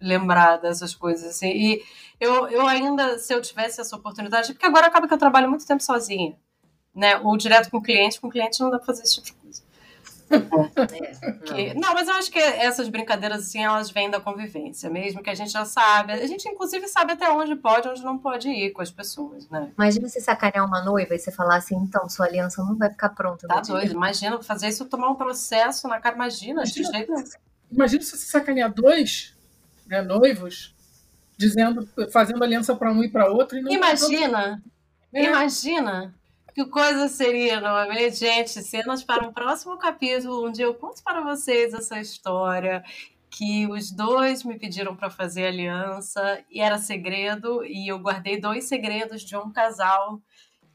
lembrar dessas coisas, assim. E eu, eu ainda, se eu tivesse essa oportunidade, porque agora acaba que eu trabalho muito tempo sozinha, né? Ou direto com o cliente, com o cliente não dá pra fazer esse tipo de coisa. É, que, não, mas eu acho que essas brincadeiras, assim, elas vêm da convivência mesmo, que a gente já sabe. A gente, inclusive, sabe até onde pode onde não pode ir com as pessoas, né? Imagina você sacanear uma noiva e você falar assim, então, sua aliança não vai ficar pronta. Tá doido. Dia. Imagina fazer isso tomar um processo na cara. Imagina, imagina, jeito... imagina se você sacanear dois né, noivos, dizendo, fazendo aliança para um e para outro. E não imagina, é. imagina Que coisa seria, não é Gente, cenas para um próximo capítulo, onde eu conto para vocês essa história que os dois me pediram para fazer aliança e era segredo e eu guardei dois segredos de um casal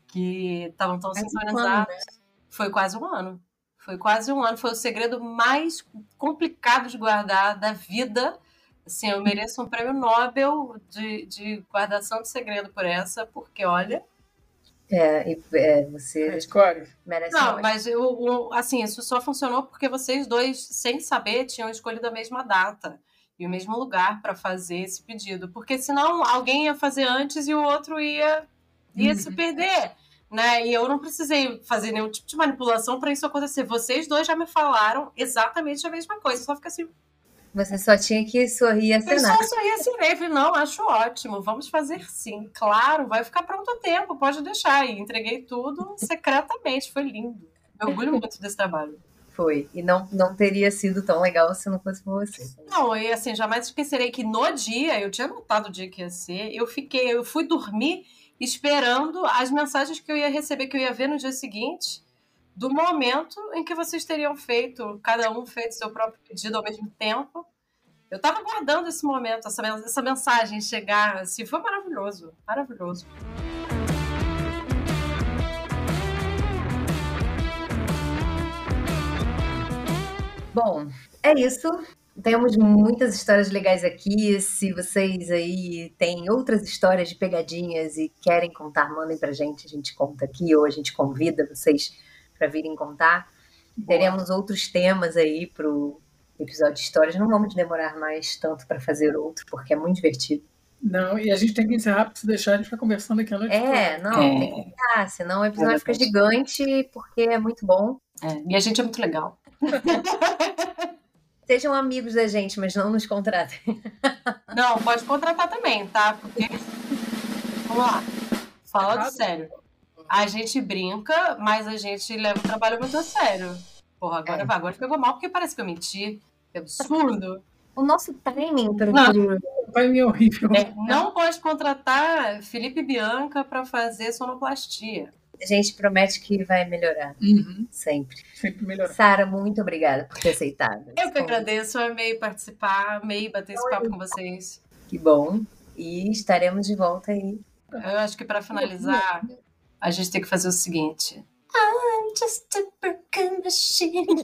que estavam tão sincronizados. Né? Foi quase um ano. Foi quase um ano. Foi o segredo mais complicado de guardar da vida. Assim, eu mereço um prêmio Nobel de, de guardação de segredo por essa, porque olha, é, e, é, você Escolhe. merece Não, mas eu, assim, isso só funcionou porque vocês dois, sem saber, tinham escolhido a mesma data e o mesmo lugar para fazer esse pedido. Porque senão alguém ia fazer antes e o outro ia, ia uhum. se perder. Né? E eu não precisei fazer nenhum tipo de manipulação para isso acontecer. Vocês dois já me falaram exatamente a mesma coisa. Só fica assim, você só tinha que sorrir e acenar. Eu só sorri e. Falei, não, acho ótimo, vamos fazer sim. Claro, vai ficar pronto a tempo, pode deixar. E entreguei tudo secretamente, foi lindo. Eu orgulho muito desse trabalho. Foi. E não, não teria sido tão legal se não fosse por você. Não, e assim, jamais esquecerei que no dia, eu tinha notado o dia que ia ser, eu fiquei, eu fui dormir esperando as mensagens que eu ia receber, que eu ia ver no dia seguinte, do momento em que vocês teriam feito, cada um feito seu próprio pedido ao mesmo tempo. Eu estava guardando esse momento, essa, essa mensagem chegar, assim, foi maravilhoso, maravilhoso. Bom, é isso. Temos muitas histórias legais aqui. Se vocês aí têm outras histórias de pegadinhas e querem contar, mandem pra gente. A gente conta aqui ou a gente convida vocês para virem contar. Boa. Teremos outros temas aí para o episódio de histórias. Não vamos demorar mais tanto para fazer outro, porque é muito divertido. Não, e a gente tem que encerrar, porque se deixar a gente ficar conversando aqui a noite É, toda. não, é. tem que encerrar, senão o episódio é fica gigante, porque é muito bom. É, e a gente é muito legal. Sejam amigos da gente, mas não nos contratem. Não, pode contratar também, tá? Porque. Vamos lá. Fala de sério. A gente brinca, mas a gente leva o trabalho muito a sério. Porra, agora, é. agora pegou mal porque parece que eu menti. Que absurdo. O nosso timing para o timing é horrível. É, não pode contratar Felipe Bianca para fazer sonoplastia. A gente promete que vai melhorar. Uhum. Sempre. Sempre melhorar. Sara, muito obrigada por ter aceitado. Eu que agradeço, amei participar, amei bater esse papo com vocês. Que bom. E estaremos de volta aí. Eu acho que para finalizar, a gente tem que fazer o seguinte. I'm just a broken machine.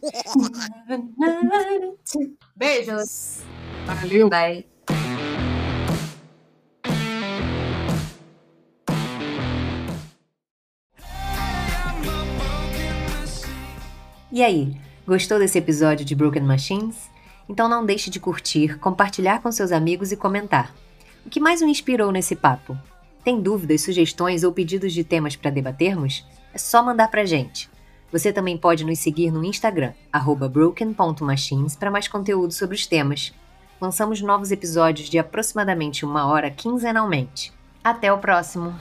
Beijos. Valeu. Bye. E aí, gostou desse episódio de Broken Machines? Então não deixe de curtir, compartilhar com seus amigos e comentar. O que mais o inspirou nesse papo? Tem dúvidas, sugestões ou pedidos de temas para debatermos? É só mandar para gente. Você também pode nos seguir no Instagram, broken.machines, para mais conteúdo sobre os temas. Lançamos novos episódios de aproximadamente uma hora quinzenalmente. Até o próximo!